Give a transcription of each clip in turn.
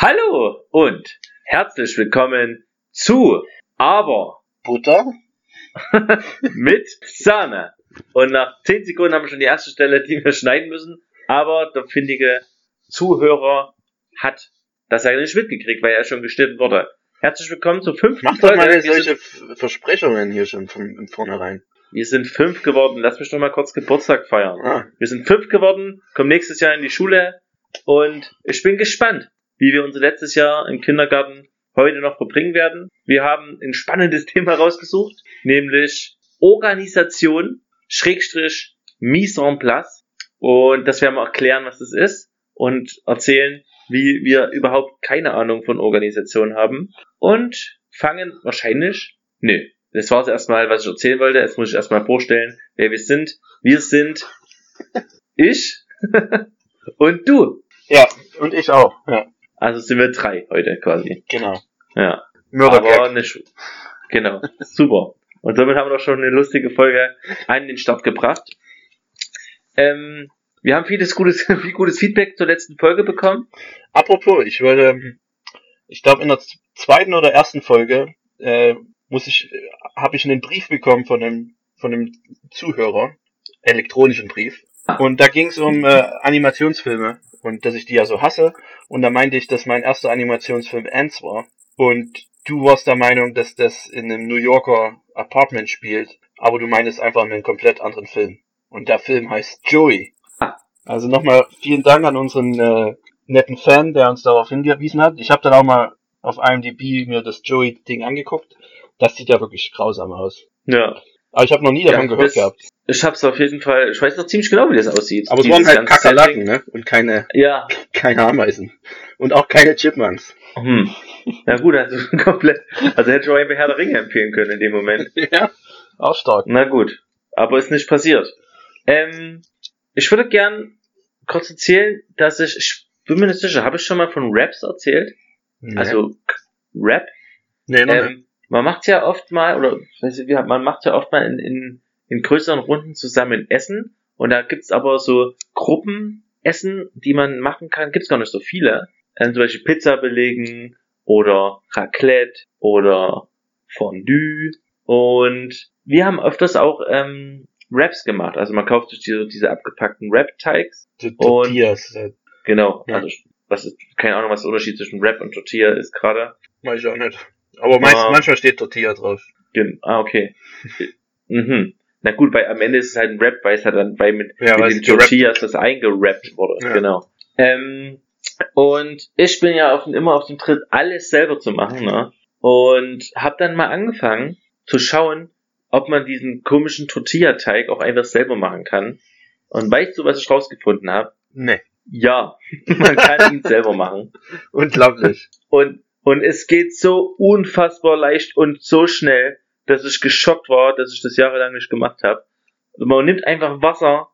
Hallo und herzlich willkommen zu Aber Butter? mit Sahne. Und nach 10 Sekunden haben wir schon die erste Stelle, die wir schneiden müssen. Aber der findige Zuhörer hat das ja nicht mitgekriegt, weil er schon geschnitten wurde. Herzlich willkommen zur fünften Mach doch mal solche Versprechungen hier schon von im vornherein. wir sind fünf geworden. Lass mich doch mal kurz Geburtstag feiern. Ah, Wir sind fünf geworden, kommen nächstes Jahr in die Schule und ich bin gespannt, wie wir unser letztes Jahr im Kindergarten heute noch verbringen werden. Wir haben ein spannendes Thema rausgesucht, nämlich Organisation, Schrägstrich, Mise en place. Und das werden wir erklären, was das ist und erzählen, wie wir überhaupt keine Ahnung von Organisation haben. Und fangen wahrscheinlich, nö, das war es erstmal, was ich erzählen wollte. Jetzt muss ich erstmal vorstellen, wer wir sind. Wir sind ich und du. ja, und ich auch. Ja, Also sind wir drei heute quasi. genau. Ja. Mördergag. Aber nicht. Genau. Super. Und somit haben wir doch schon eine lustige Folge an den Start gebracht. Ähm, wir haben vieles gutes, viel gutes Feedback zur letzten Folge bekommen. Apropos, ich wollte, ähm, ich glaube in der zweiten oder ersten Folge äh, muss ich, äh, habe ich einen Brief bekommen von einem von einem Zuhörer, elektronischen Brief. Und da ging es um äh, Animationsfilme und dass ich die ja so hasse. Und da meinte ich, dass mein erster Animationsfilm Ants war. Und du warst der Meinung, dass das in einem New Yorker Apartment spielt, aber du meintest einfach einen komplett anderen Film. Und der Film heißt Joey. Also nochmal vielen Dank an unseren äh, netten Fan, der uns darauf hingewiesen hat. Ich habe dann auch mal auf IMDb mir das Joey-Ding angeguckt. Das sieht ja wirklich grausam aus. Ja. Aber ich habe noch nie Ja, davon gehört das- gehabt. Ich hab's auf jeden Fall, ich weiß noch ziemlich genau, wie das aussieht. Aber es waren halt Kakerlaken, ne? Und keine, Ja. keine Ameisen. Und auch keine Chipmunks. Hm. Na gut, also komplett. Also hätte ich auch einfach Herr der Ringe empfehlen können in dem Moment. ja. Auch stark. Na gut, aber ist nicht passiert. Ähm, ich würde gern kurz erzählen, dass ich, ich bin mir nicht sicher, habe ich schon mal von Raps erzählt? Also K- Rap? nee, noch nicht. Ähm, man macht ja oft mal, oder ich weiß nicht, wie, man macht ja oft mal in, in, in größeren Runden zusammen Essen und da gibt's aber so Gruppenessen, die man machen kann, gibt's gar nicht so viele. Ähm, zum Beispiel Pizza belegen oder Raclette oder Fondue und wir haben öfters auch ähm, Wraps gemacht. Also man kauft sich diese, diese abgepackten Wrap-Teigs. Tortillas, äh, Genau. Ja. Also was ist, keine Ahnung, was der Unterschied zwischen Wrap und Tortilla ist gerade. weiß ich auch nicht. Aber meist, Ah. manchmal steht Tortilla drauf. Ah, okay. mhm. Na gut, weil am Ende ist es halt ein Rap, weil es halt dann, weil mit, Ja, mit den Tortillas das eingerappt wurde. Ja. Genau. Ähm, und ich bin ja auf, immer auf dem Tritt, alles selber zu machen, ne? Und hab dann mal angefangen zu schauen, ob man diesen komischen Tortilla-Teig auch einfach selber machen kann. Und weißt du, was ich rausgefunden habe? Nee. Ja, man kann ihn selber machen. Unglaublich. Und, und es geht so unfassbar leicht und so schnell, dass ich geschockt war, dass ich das jahrelang nicht gemacht habe. Also man nimmt einfach Wasser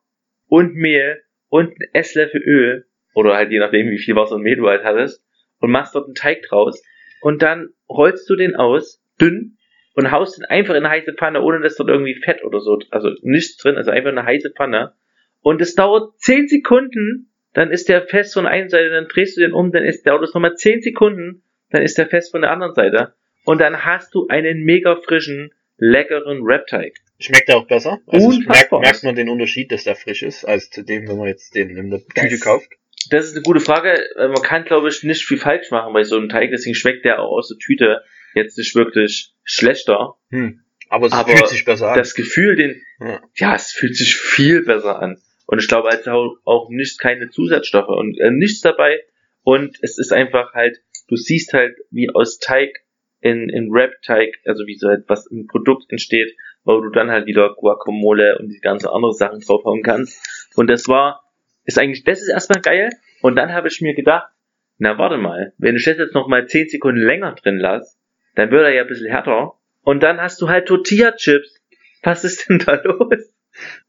und Mehl und einen Esslöffel Öl, oder halt je nachdem, wie viel Wasser und Mehl du halt hattest, und machst dort einen Teig draus. Und dann rollst du den aus, dünn, und haust den einfach in eine heiße Pfanne, ohne dass dort irgendwie Fett oder so, also nichts drin, also einfach eine heiße Pfanne. Und es dauert 10 Sekunden, dann ist der fest von einer Seite, dann drehst du den um, dann ist, dauert es nochmal 10 Sekunden, dann ist der fest von der anderen Seite. Und dann hast du einen mega frischen, leckeren Wrap-Teig. Schmeckt er auch besser? Also merkt, man den Unterschied, dass der frisch ist, als zu dem, wenn man jetzt den in der Tüte kauft? Das ist eine gute Frage. Äh, Man kann, glaube ich, nicht viel falsch machen bei so einem Teig, deswegen schmeckt der auch aus der Tüte jetzt nicht wirklich schlechter. Hm. Aber es Aber fühlt sich besser an. Das Gefühl, den, Ja. ja, es fühlt sich viel besser an. Und ich glaube, als auch, auch nicht keine Zusatzstoffe und äh, nichts dabei. Und es ist einfach halt, du siehst halt, wie aus Teig in, in Wrap-Teig, also wie so etwas ein Produkt entsteht, wo du dann halt wieder Guacamole und die ganzen andere Sachen draufhauen kannst. Und das war, ist eigentlich, das ist erstmal geil. Und dann habe ich mir gedacht, na warte mal, wenn ich das jetzt noch mal 10 Sekunden länger drin lasse, dann wird er ja ein bisschen härter. Und dann hast du halt Tortilla-Chips. Was ist denn da los?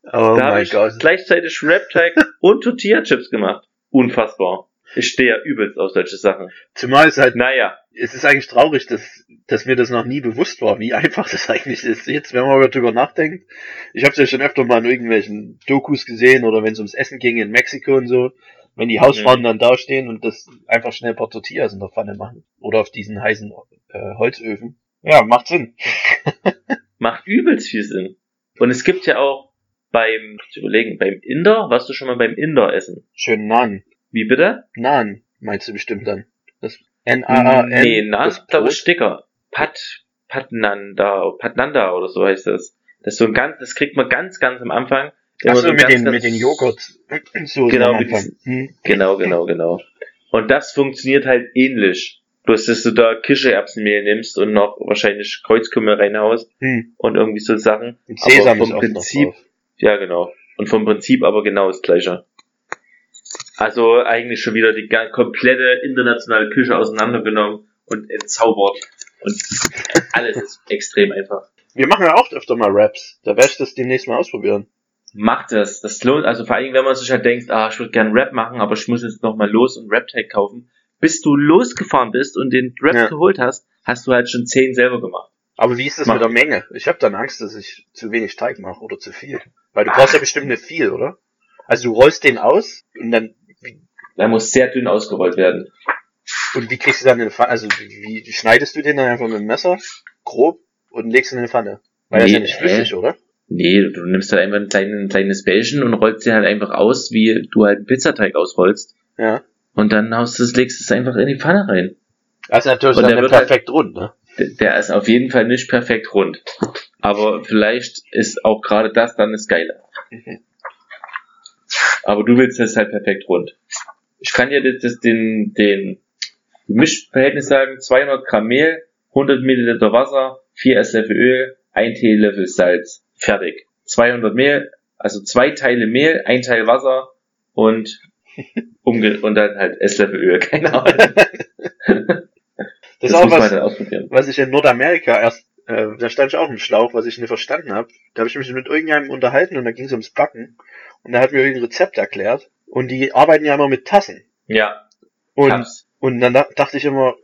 Oh da habe mein ich Gott. gleichzeitig Wrap-Teig und Tortilla-Chips gemacht. Unfassbar. Ich stehe ja übelst auf solche Sachen. Zumal es halt, Naja, es ist eigentlich traurig, dass, dass mir das noch nie bewusst war, wie einfach das eigentlich ist. Jetzt, wenn man mal drüber nachdenkt, ich habe es ja schon öfter mal in irgendwelchen Dokus gesehen oder wenn es ums Essen ging in Mexiko und so, wenn die Hausfrauen dann da stehen und das einfach schnell ein paar Tortillas in der Pfanne machen. Oder auf diesen heißen äh, Holzöfen. Ja, macht Sinn. Macht übelst viel Sinn. Und es gibt ja auch beim, zu überlegen, beim Inder, warst du schon mal beim Inder essen? Schön Naan. Wie bitte? Naan, meinst du bestimmt dann. Das N-A-A-N. Nee, das ist glaube ich. Sticker. Pat, Patnanda, Patnanda oder so heißt das. Das ist so ein ganz, das kriegt man ganz, ganz am Anfang. Achso, so mit ganz, den, ganz- mit den Joghurt. So Genau, Anfang. Hm. Genau, genau, genau. Und das funktioniert halt ähnlich. Bloß, dass du da Kichererbsenmehl nimmst und noch wahrscheinlich Kreuzkümmel reinhaust Hm. und irgendwie so Sachen. Und Sesam aber ist vom auch Prinzip, ja genau. Und vom Prinzip aber genau das gleiche. Also eigentlich schon wieder die komplette internationale Küche auseinandergenommen und entzaubert. Und alles ist extrem einfach. Wir machen ja auch öfter mal Raps. Da werde ich das demnächst mal ausprobieren. Macht das. Das lohnt, also vor allem, wenn man sich halt denkt, ah, ich würde gern Rap machen, aber ich muss jetzt noch mal los und Rap-Tag kaufen. Bis du losgefahren bist und den Rap Ja. geholt hast, hast du halt schon zehn selber gemacht. Aber wie ist das Mach. mit der Menge? Ich habe dann Angst, dass ich zu wenig Teig mache oder zu viel. Weil du brauchst ja bestimmt nicht viel, oder? Also du rollst den aus und dann Der muss sehr dünn ausgerollt werden. und wie kriegst du dann in eine Pfanne? Also wie, schneidest du den dann einfach mit dem Messer grob und legst ihn in eine Pfanne? Weil er ist Nee, ja nicht flüssig, oder? Nee, du nimmst halt einfach ein, klein, ein kleines Bällchen und rollst dir halt einfach aus, wie du halt einen Pizzateig ausrollst. Ja. Und dann haust du es, legst es einfach in die Pfanne rein. Also natürlich Und dann der nicht wird halt- perfekt rund, ne? Der ist auf jeden Fall nicht perfekt rund. Aber vielleicht ist auch gerade das dann das Geile. Mhm. Aber du willst es halt perfekt rund. Ich kann dir das, das, den, den Mischverhältnis sagen, 200 Gramm Mehl, 100 Milliliter Wasser, 4 Esslöffel Öl, 1 Teelöffel Salz. Fertig. 200 Mehl, also zwei Teile Mehl, ein Teil Wasser und, umge und dann halt Esslöffel Öl. Keine Ahnung. Das, Das, ist auch was, ausprobieren. was ich in Nordamerika erst, äh, da stand ich auch im Schlauch, was ich nicht verstanden habe. Da habe ich mich mit irgendjemandem unterhalten und da ging es ums Backen. Und da hat mir irgendein Rezept erklärt. Und die arbeiten ja immer mit Tassen. Ja, Und, und dann da- dachte ich immer,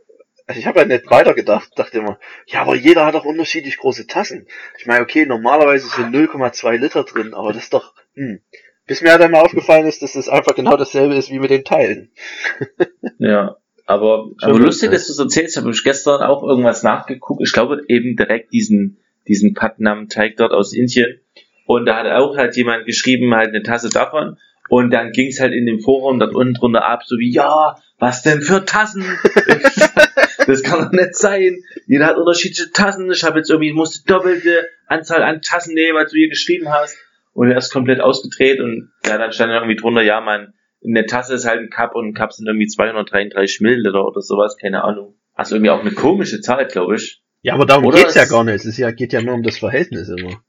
also ich habe ja nicht weitergedacht, dachte immer, ja, aber jeder hat doch unterschiedlich große Tassen. Ich meine, okay, normalerweise sind 0,2 Liter drin, aber das ist doch, hm. Bis mir dann mal aufgefallen ist, dass das einfach genau dasselbe ist wie mit den Teilen. Ja, aber, aber lustig, lustig. dass du es erzählst. Habe ich gestern auch irgendwas nachgeguckt. Ich glaube eben direkt diesen, diesen Patnam-Teig dort aus Indien. Und da hat auch halt jemand geschrieben, halt eine Tasse davon. Und dann ging es halt in dem Forum dort unten drunter ab, so wie, ja, was denn für Tassen? das kann doch nicht sein. Jeder hat unterschiedliche Tassen. Ich habe jetzt irgendwie, ich musste doppelte Anzahl an Tassen nehmen, als du hier geschrieben hast. Und er ist komplett ausgedreht und ja, dann stand irgendwie drunter, ja, man, in der Tasse ist halt ein Cup und ein Cup sind irgendwie 233 Milliliter oder sowas, keine Ahnung. Also irgendwie auch eine komische Zahl, glaube ich. Ja, aber darum Oder geht's ja gar nicht. Es ist ja, geht ja nur um das Verhältnis immer.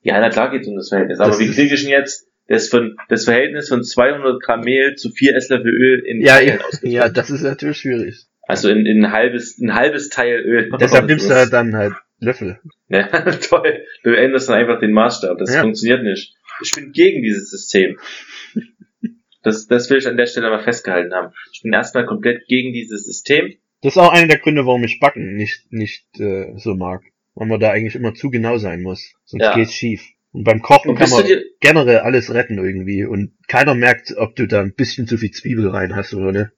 Ja, na klar geht's um das Verhältnis. Aber Das wie ist- kriege ich denn jetzt das, von, das Verhältnis von 200 Gramm Mehl zu 4 Esslöffel Öl in Ja, Teilen ja, ja, das ist natürlich schwierig. Also in, in ein halbes, ein halbes Teil Öl. Deshalb nimmst du halt dann halt Löffel. Ja, toll. Du änderst dann einfach den Maßstab. Das Ja. funktioniert nicht. Ich bin gegen dieses System. Das, das will ich an der Stelle mal festgehalten haben. Ich bin erstmal komplett gegen dieses System. Das ist auch einer der Gründe, warum ich Backen nicht, nicht äh, so mag. Weil man da eigentlich immer zu genau sein muss. Sonst Ja. geht's schief. Und beim Kochen Und kann man generell alles retten irgendwie. Und keiner merkt, ob du da ein bisschen zu viel Zwiebel rein hast oder ne?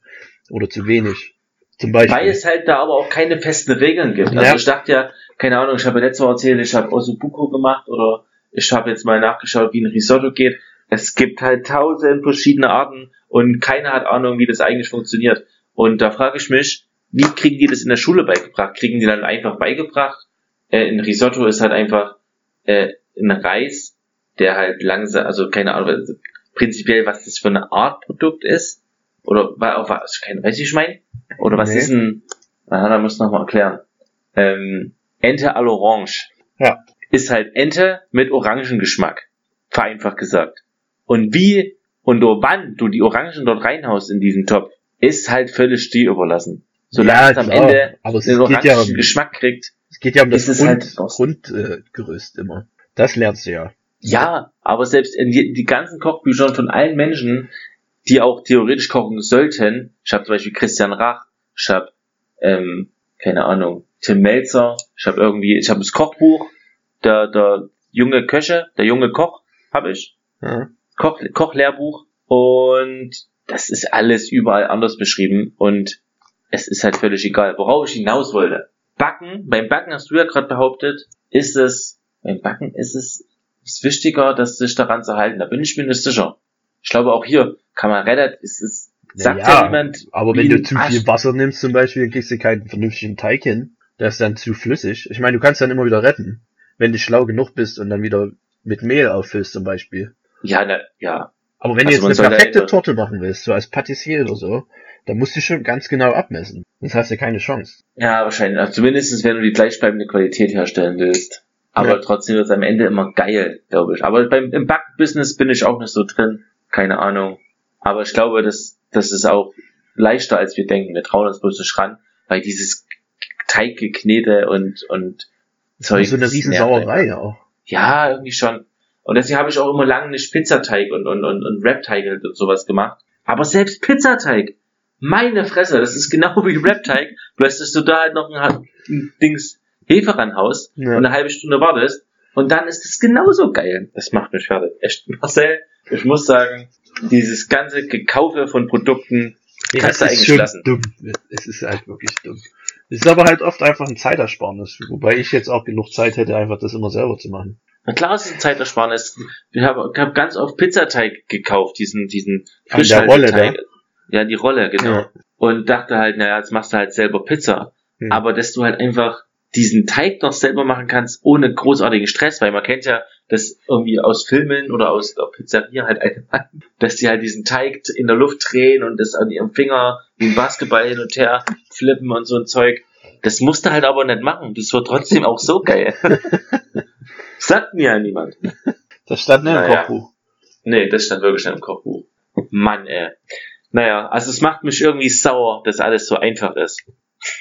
Oder zu wenig. Zum Beispiel. weil es halt da aber auch keine festen Regeln gibt. Also Ja. ich dachte ja, keine Ahnung, ich habe ja letztes Mal erzählt, ich habe Ossobuco gemacht oder ich habe jetzt mal nachgeschaut, wie ein Risotto geht. Es gibt halt tausend verschiedene Arten und keiner hat Ahnung, wie das eigentlich funktioniert. Und da frage ich mich, wie kriegen die das in der Schule beigebracht? Kriegen die dann einfach beigebracht? Äh, ein Risotto ist halt einfach äh, ein Reis, der halt langsam, also keine Ahnung, also prinzipiell, was das für eine Art Produkt ist. Oder wa- auf was, keine, weiß ich, ich meine? Oder was Nee. ist ein, aha, da muss ich noch mal erklären. Ähm, Ente à l'orange. Ja. Ist halt Ente mit Orangengeschmack. Vereinfacht gesagt. Und wie und nur wann du die Orangen dort reinhaust in diesen Topf, ist halt völlig dir überlassen. Solange Ja, es am. Ende Aber es den geht orangen ja um- Geschmack kriegt. Es geht ja um das es Grund, halt Grundgerüst äh, Gerüst immer. Das lernst du ja. Ja, aber selbst in die, die ganzen Kochbüchern von allen Menschen, die auch theoretisch kochen sollten, ich habe zum Beispiel Christian Rach, ich habe, ähm, keine Ahnung, Tim Melzer, ich habe irgendwie, ich habe das Kochbuch, der, der junge Köche, der junge Koch, habe ich, Ja. Koch, Kochlehrbuch und das ist alles überall anders beschrieben und es ist halt völlig egal, worauf ich hinaus wollte. Backen, beim Backen hast du ja gerade behauptet, ist es, beim Backen ist es ist wichtiger, dass sich daran zu halten. Da bin ich mir nicht sicher. Ich glaube auch hier kann man relativ, es ist, sagt ja, ja niemand. Aber wenn du zu viel Wasser nimmst zum Beispiel, dann kriegst du keinen vernünftigen Teig hin. Der ist dann zu flüssig. Ich meine, du kannst dann immer wieder retten, wenn du schlau genug bist und dann wieder mit Mehl auffüllst zum Beispiel. Ja, ne, ja. Aber wenn also du jetzt eine perfekte Torte machen willst, so als Patissier oder so, dann musst du schon ganz genau abmessen. Sonst hast du keine Chance. Ja, wahrscheinlich. Also zumindest wenn du die gleichbleibende Qualität herstellen willst. Aber ja. trotzdem wird es am Ende immer geil, glaube ich. Aber beim, im Backbusiness bin ich auch nicht so drin. Keine Ahnung. Aber ich glaube, das, das ist auch leichter, als wir denken. Wir trauen uns bloß nicht ran, weil dieses Teiggeknete und, und Zeug. So eine Riesensauerei auch. Ja, irgendwie schon. Und deswegen habe ich auch immer lange nicht Pizzateig und, und, und, und Rap-Teig und sowas gemacht. Aber selbst Pizzateig, meine Fresse, das ist genau wie Rap-Teig. Du hast dass du da halt noch ein, ein Dings Hefe ranhaust ja. und eine halbe Stunde wartest. Und dann ist es genauso geil. Das macht mich fertig. Echt, Marcel, ich muss sagen, dieses ganze Gekaufe von Produkten ja, kannst du eigentlich lassen. Dumm. Es ist halt wirklich dumm. Es ist aber halt oft einfach ein Zeitersparnis, wobei ich jetzt auch genug Zeit hätte, einfach das immer selber zu machen. Na klar, es ist ein Zeitersparnis. Ich habe hab ganz oft Pizzateig gekauft, diesen, diesen Frischhalteteig. Ja, die Rolle, genau. Ja. Und dachte halt, naja, jetzt machst du halt selber Pizza. Hm. Aber dass du halt einfach diesen Teig noch selber machen kannst, ohne großartigen Stress, weil man kennt ja das irgendwie aus Filmen oder aus der Pizzeria halt allgemein, dass die halt diesen Teig in der Luft drehen und das an ihrem Finger wie ein Basketball hin und her flippen und so ein Zeug. Das musste halt aber nicht machen. Das wird trotzdem auch so geil. Sagt mir ja niemand. Das stand nicht im naja. Kochbuch. Nee, das stand wirklich nicht im Kochbuch. Mann, ey. Naja, also es macht mich irgendwie sauer, dass alles so einfach ist.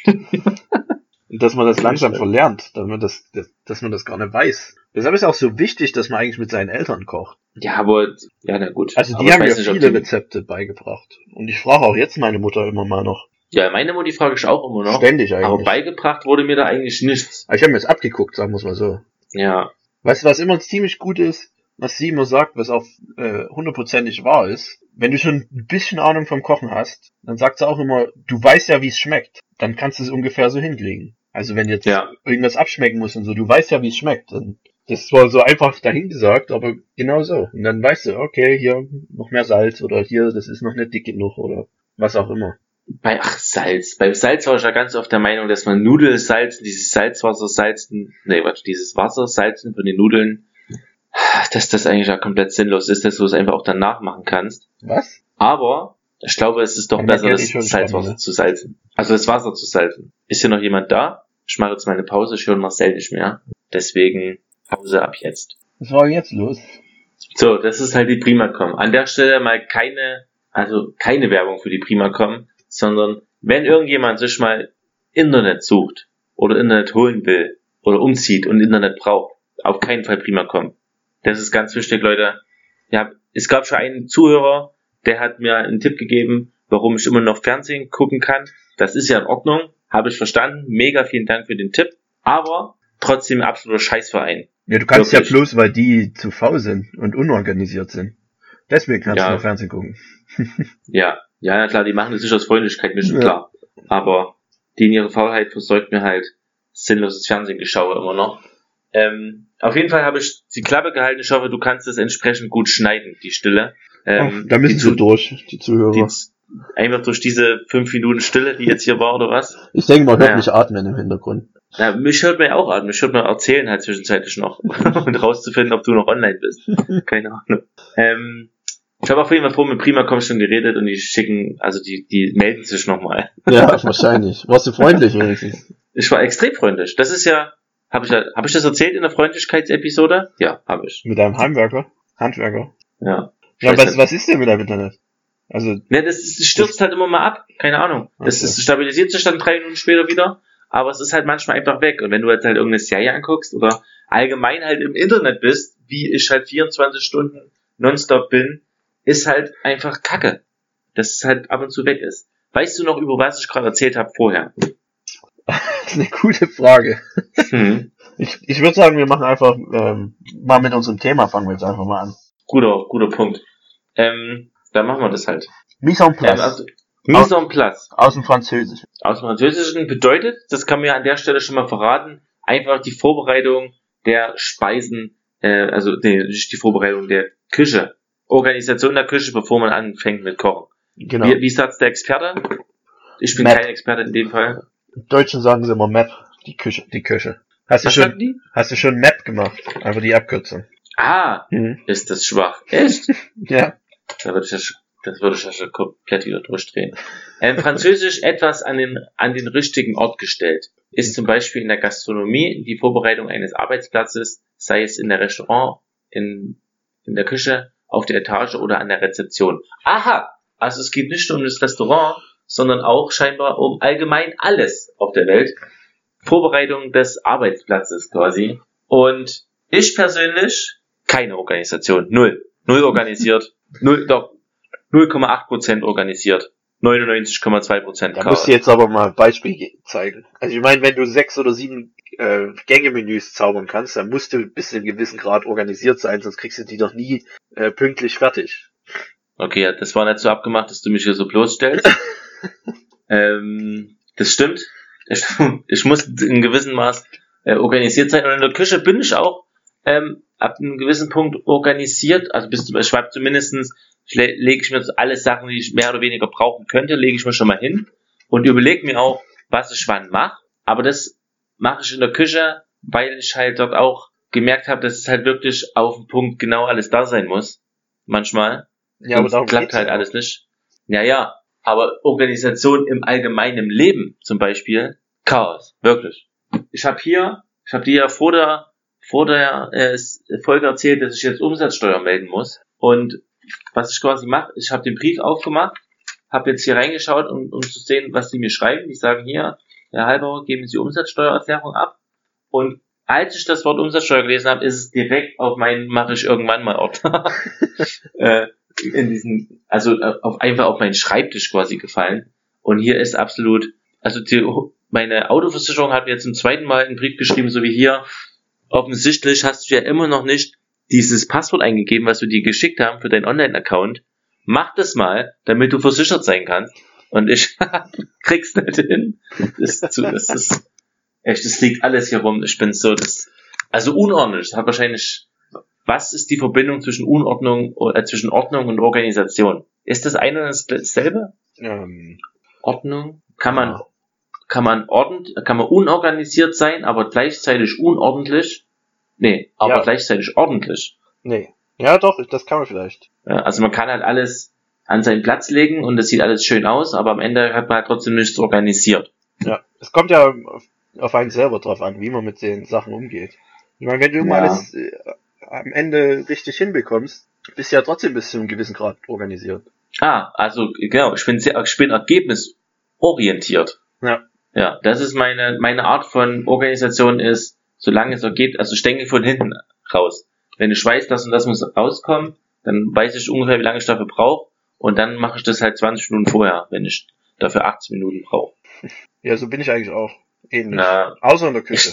Und dass man das langsam verlernt, dass man das, dass man das gar nicht weiß. Deshalb ist es auch so wichtig, dass man eigentlich mit seinen Eltern kocht. Ja, aber, ja, na gut. Also die haben mir nicht, viele Rezepte beigebracht. Und ich frage auch jetzt meine Mutter immer mal noch. Ja, meine Mutti frage ich auch immer noch. Ständig eigentlich. Aber beigebracht wurde mir da eigentlich nichts. Aber ich habe mir jetzt abgeguckt, sagen wir mal so. Ja. Weißt du, was immer ziemlich gut ist? Was sie immer sagt, was auch äh, hundertprozentig wahr ist. Wenn du schon ein bisschen Ahnung vom Kochen hast, dann sagt sie auch immer, du weißt ja, wie es schmeckt. Dann kannst du es ungefähr so hinkriegen. Also wenn jetzt ja. irgendwas abschmecken muss und so, du weißt ja, wie es schmeckt. Und das war so einfach dahingesagt, aber genau so. Und dann weißt du, okay, hier noch mehr Salz oder hier, das ist noch nicht dick genug oder was auch immer. Bei, ach, Salz. Beim Salz war ich ja ganz oft der Meinung, dass man Nudeln salzen, dieses Salzwasser salzen, nee, warte, dieses Wasser salzen von den Nudeln, dass das eigentlich ja komplett sinnlos ist, dass du es einfach auch danach machen kannst. Was? Aber ich glaube, es ist doch besser, das Salzwasser zu salzen. Also das Wasser zu salzen. Ist hier noch jemand da? Ich mache jetzt meine Pause, ich höre Marcel nicht mehr. Deswegen Pause ab jetzt. Was war jetzt los? So, das ist halt die Primacom. An der Stelle mal keine, also keine Werbung für die Primacom, sondern wenn irgendjemand sich mal Internet sucht oder Internet holen will oder umzieht und Internet braucht, auf keinen Fall Primacom. Das ist ganz wichtig, Leute. Ja, es gab schon einen Zuhörer, der hat mir einen Tipp gegeben, warum ich immer noch Fernsehen gucken kann. Das ist ja in Ordnung, habe ich verstanden. Mega vielen Dank für den Tipp. Aber trotzdem absoluter Scheißverein. Ja, du kannst Wirklich. ja bloß, weil die zu faul sind und unorganisiert sind. Deswegen kannst ja. du noch Fernsehen gucken. ja, ja, na klar, die machen das nicht aus Freundlichkeit, mir schon ja. klar. Aber die in ihrer Faulheit versorgt mir halt sinnloses Fernsehen geschaue immer noch. Ähm, auf jeden Fall habe ich die Klappe gehalten. Ich hoffe, du kannst es entsprechend gut schneiden, die Stille. Ähm, da müssen sie durch, die Zuhörer. Die, einfach durch diese fünf Minuten Stille, die jetzt hier war, oder was? Ich denke mal, hört naja. mich atmen im Hintergrund. Ja, mich hört man ja auch atmen. Mich hört man erzählen halt zwischenzeitlich noch. und rauszufinden, ob du noch online bist. Keine Ahnung. Ähm, ich habe auf jeden Fall vor mit Primacom schon geredet und die schicken, also die, die melden sich nochmal. Ja, wahrscheinlich. Warst du freundlich wenigstens? Ich war extrem freundlich. Das ist ja, habe ich, hab ich das erzählt in der Freundlichkeitsepisode? Ja, habe ich. Mit einem Heimwerker? Handwerker? Ja. Ja, was, was ist denn mit deinem Internet? Also. Ne, das, das stürzt halt immer mal ab. Keine Ahnung. Das, okay. stabilisiert sich dann drei Minuten später wieder. Aber es ist halt manchmal einfach weg. Und wenn du jetzt halt irgendeine Serie anguckst oder allgemein halt im Internet bist, wie ich halt 24 Stunden nonstop bin, ist halt einfach Kacke. Dass es halt ab und zu weg ist. Weißt du noch, über was ich gerade erzählt habe vorher? Das ist eine gute Frage. Hm. Ich, ich würde sagen, wir machen einfach ähm, mal mit unserem Thema, fangen wir jetzt einfach mal an. Guter, guter Punkt. Ähm, dann machen wir das halt. Mise en Ähm, place. also, Mise en place. aus dem Französischen. Aus dem Französischen bedeutet, das kann man ja an der Stelle schon mal verraten, einfach die Vorbereitung der Speisen, äh, also nee, nicht die Vorbereitung der Küche. Organisation der Küche, bevor man anfängt mit Kochen. Genau. Wie, wie sagt's der Experte? Ich bin Map. kein Experte in dem Fall. Im Deutschen sagen sie immer Map, die Küche, die Küche. Hast du Was schon, sagen die? hast du schon Map gemacht? Einfach die Abkürzung. Ah, Mhm. ist das schwach. Echt? Ja. Da würde ich sch- das würde ich ja schon komplett wieder durchdrehen. Ähm, Französisch etwas an den, an den richtigen Ort gestellt. Ist zum Beispiel in der Gastronomie die Vorbereitung eines Arbeitsplatzes, sei es in der Restaurant, in, in der Küche, auf der Etage oder an der Rezeption. Aha! Also es geht nicht nur um das Restaurant, sondern auch scheinbar um allgemein alles auf der Welt. Vorbereitung des Arbeitsplatzes quasi. Und ich persönlich, keine Organisation. Null. Null organisiert. Null, doch, 0,8% organisiert. 99,2% Da Chaos. musst du jetzt aber mal ein Beispiel ge- zeigen. Also ich meine, wenn du sechs oder sieben äh, Gängemenüs zaubern kannst, dann musst du bis zu einem gewissen Grad organisiert sein, sonst kriegst du die doch nie äh, pünktlich fertig. Okay, das war nicht so abgemacht, dass du mich hier so bloßstellst. ähm, das stimmt. Ich, ich muss in gewissem Maß äh, organisiert sein. Und in der Küche bin ich auch ähm, ab einem gewissen Punkt organisiert. Also bis ich schreibe zumindestens le- lege ich mir alle Sachen, die ich mehr oder weniger brauchen könnte, lege ich mir schon mal hin und überlege mir auch, was ich wann mache. Aber das mache ich in der Küche, weil ich halt dort auch gemerkt habe, dass es halt wirklich auf den Punkt genau alles da sein muss. Manchmal. Ja, aber darum klappt halt alles nicht. Ja, ja, aber Organisation im allgemeinen Leben zum Beispiel, Chaos, wirklich. Ich habe hier, ich habe dir ja vor der, vor der äh, Folge erzählt, dass ich jetzt Umsatzsteuer melden muss. Und was ich quasi mache, ich habe den Brief aufgemacht, habe jetzt hier reingeschaut, um, um zu sehen, was die mir schreiben. Die sagen hier, Herr Halbauer, geben Sie Umsatzsteuererklärung ab. Und als ich das Wort Umsatzsteuer gelesen habe, ist es direkt auf meinen mache ich irgendwann mal Ordner. äh, in diesen, also äh, auf einfach auf meinen Schreibtisch quasi gefallen. Und hier ist absolut, also die, meine Autoversicherung hat mir zum zweiten Mal einen Brief geschrieben, so wie hier. Offensichtlich hast du ja immer noch nicht dieses Passwort eingegeben, was wir dir geschickt haben für deinen Online-Account. Mach das mal, damit du versichert sein kannst. Und ich krieg's nicht hin. Das ist, zu, das ist echt, das liegt alles hier rum. Ich bin so, das, also unordentlich. Das hat wahrscheinlich was ist die Verbindung zwischen Unordnung, äh, zwischen Ordnung und Organisation? Ist das eine und dasselbe? Ähm, Ordnung? Kann man. Kann man ordent, kann man unorganisiert sein, aber gleichzeitig unordentlich? Nee, aber Ja. gleichzeitig ordentlich. nee. Ja, doch, das kann man vielleicht. Also man kann halt alles an seinen Platz legen und es sieht alles schön aus, aber am Ende hat man halt trotzdem nichts organisiert. Ja. Es kommt ja auf, einen selber drauf an, wie man mit den Sachen umgeht. Ich meine, wenn du mal Ja. alles äh, am Ende richtig hinbekommst, bist du ja trotzdem bis zu einem gewissen Grad organisiert. Ah, also genau, ich bin sehr, ich bin ergebnisorientiert. Ja. Ja, das ist meine, meine Art von Organisation ist, solange es ergeht, also ich denke von hinten raus. Wenn ich weiß, das und das muss rauskommen, dann weiß ich ungefähr, wie lange ich dafür brauche und dann mache ich das halt 20 Minuten vorher, wenn ich dafür 18 Minuten brauche. Ja, so bin ich eigentlich auch. Ähnlich. Na, Außer in der Küche.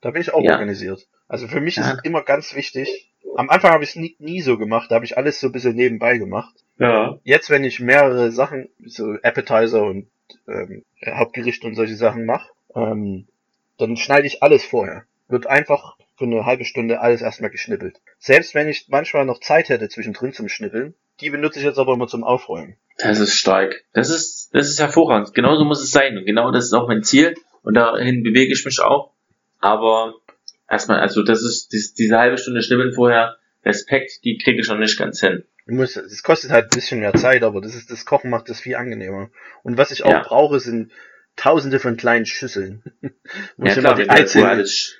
Da bin ich auch Ja. organisiert. Also für mich Ja. ist immer ganz wichtig. Am Anfang habe ich es nie, nie so gemacht, da habe ich alles so ein bisschen nebenbei gemacht. ja. Jetzt, wenn ich mehrere Sachen, so Appetizer und ähm, Hauptgericht und solche Sachen mache, ähm, dann schneide ich alles vorher. Wird einfach für eine halbe Stunde alles erstmal geschnippelt. Selbst wenn ich manchmal noch Zeit hätte zwischendrin zum Schnippeln, die benutze ich jetzt aber immer zum Aufräumen. Das ist stark. Das ist, das ist hervorragend. Genauso muss es sein. Und genau das ist auch mein Ziel. Und dahin bewege ich mich auch. Aber erstmal, also das ist dies, diese halbe Stunde Schnibbeln vorher, Respekt, die kriege ich noch nicht ganz hin. Muss, es kostet halt ein bisschen mehr Zeit, aber das ist, das Kochen macht das viel angenehmer. Und was ich auch Ja. brauche, sind tausende von kleinen Schüsseln. Ja klar, immer wenn du vorher alles,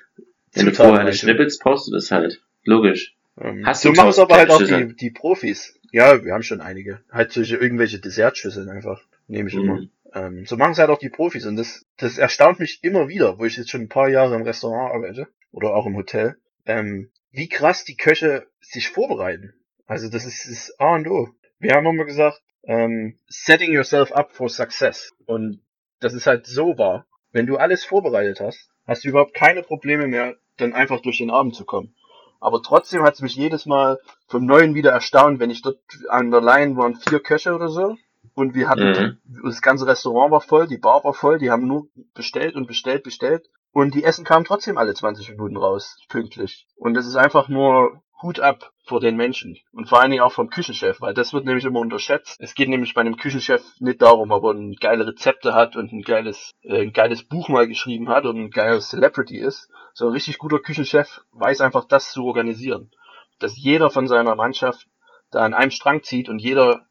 wenn du vorher alles schnippelst, brauchst du das halt. Logisch. Ähm, Hast so du machen es tausend aber halt auch die, die Profis. Ja, wir haben schon einige. Halt solche irgendwelche Dessertschüsseln einfach. Nehme ich immer. Mhm. Ähm, so machen es halt auch die Profis. Und das, das erstaunt mich immer wieder, wo ich jetzt schon ein paar Jahre im Restaurant arbeite. Oder auch im Hotel. Ähm, wie krass die Köche sich vorbereiten. Also das ist das A und O. Wir haben immer gesagt, ähm, setting yourself up for success. Und das ist halt so wahr. Wenn du alles vorbereitet hast, hast du überhaupt keine Probleme mehr, dann einfach durch den Abend zu kommen. Aber trotzdem hat es mich jedes Mal vom Neuen wieder erstaunt, wenn ich dort an der Line waren vier Köche oder so. und wir hatten, Mhm. das ganze Restaurant war voll, die Bar war voll, die haben nur bestellt und bestellt, bestellt und die Essen kamen trotzdem alle 20 Minuten raus, pünktlich. Und das ist einfach nur Hut ab vor den Menschen und vor allen Dingen auch vom Küchenchef, weil das wird nämlich immer unterschätzt. Es geht nämlich bei einem Küchenchef nicht darum, ob er ein geile Rezepte hat und ein geiles, äh, ein geiles Buch mal geschrieben hat und ein geiles Celebrity ist. So ein richtig guter Küchenchef weiß einfach das zu organisieren. Dass jeder von seiner Mannschaft da an einem Strang zieht und jeder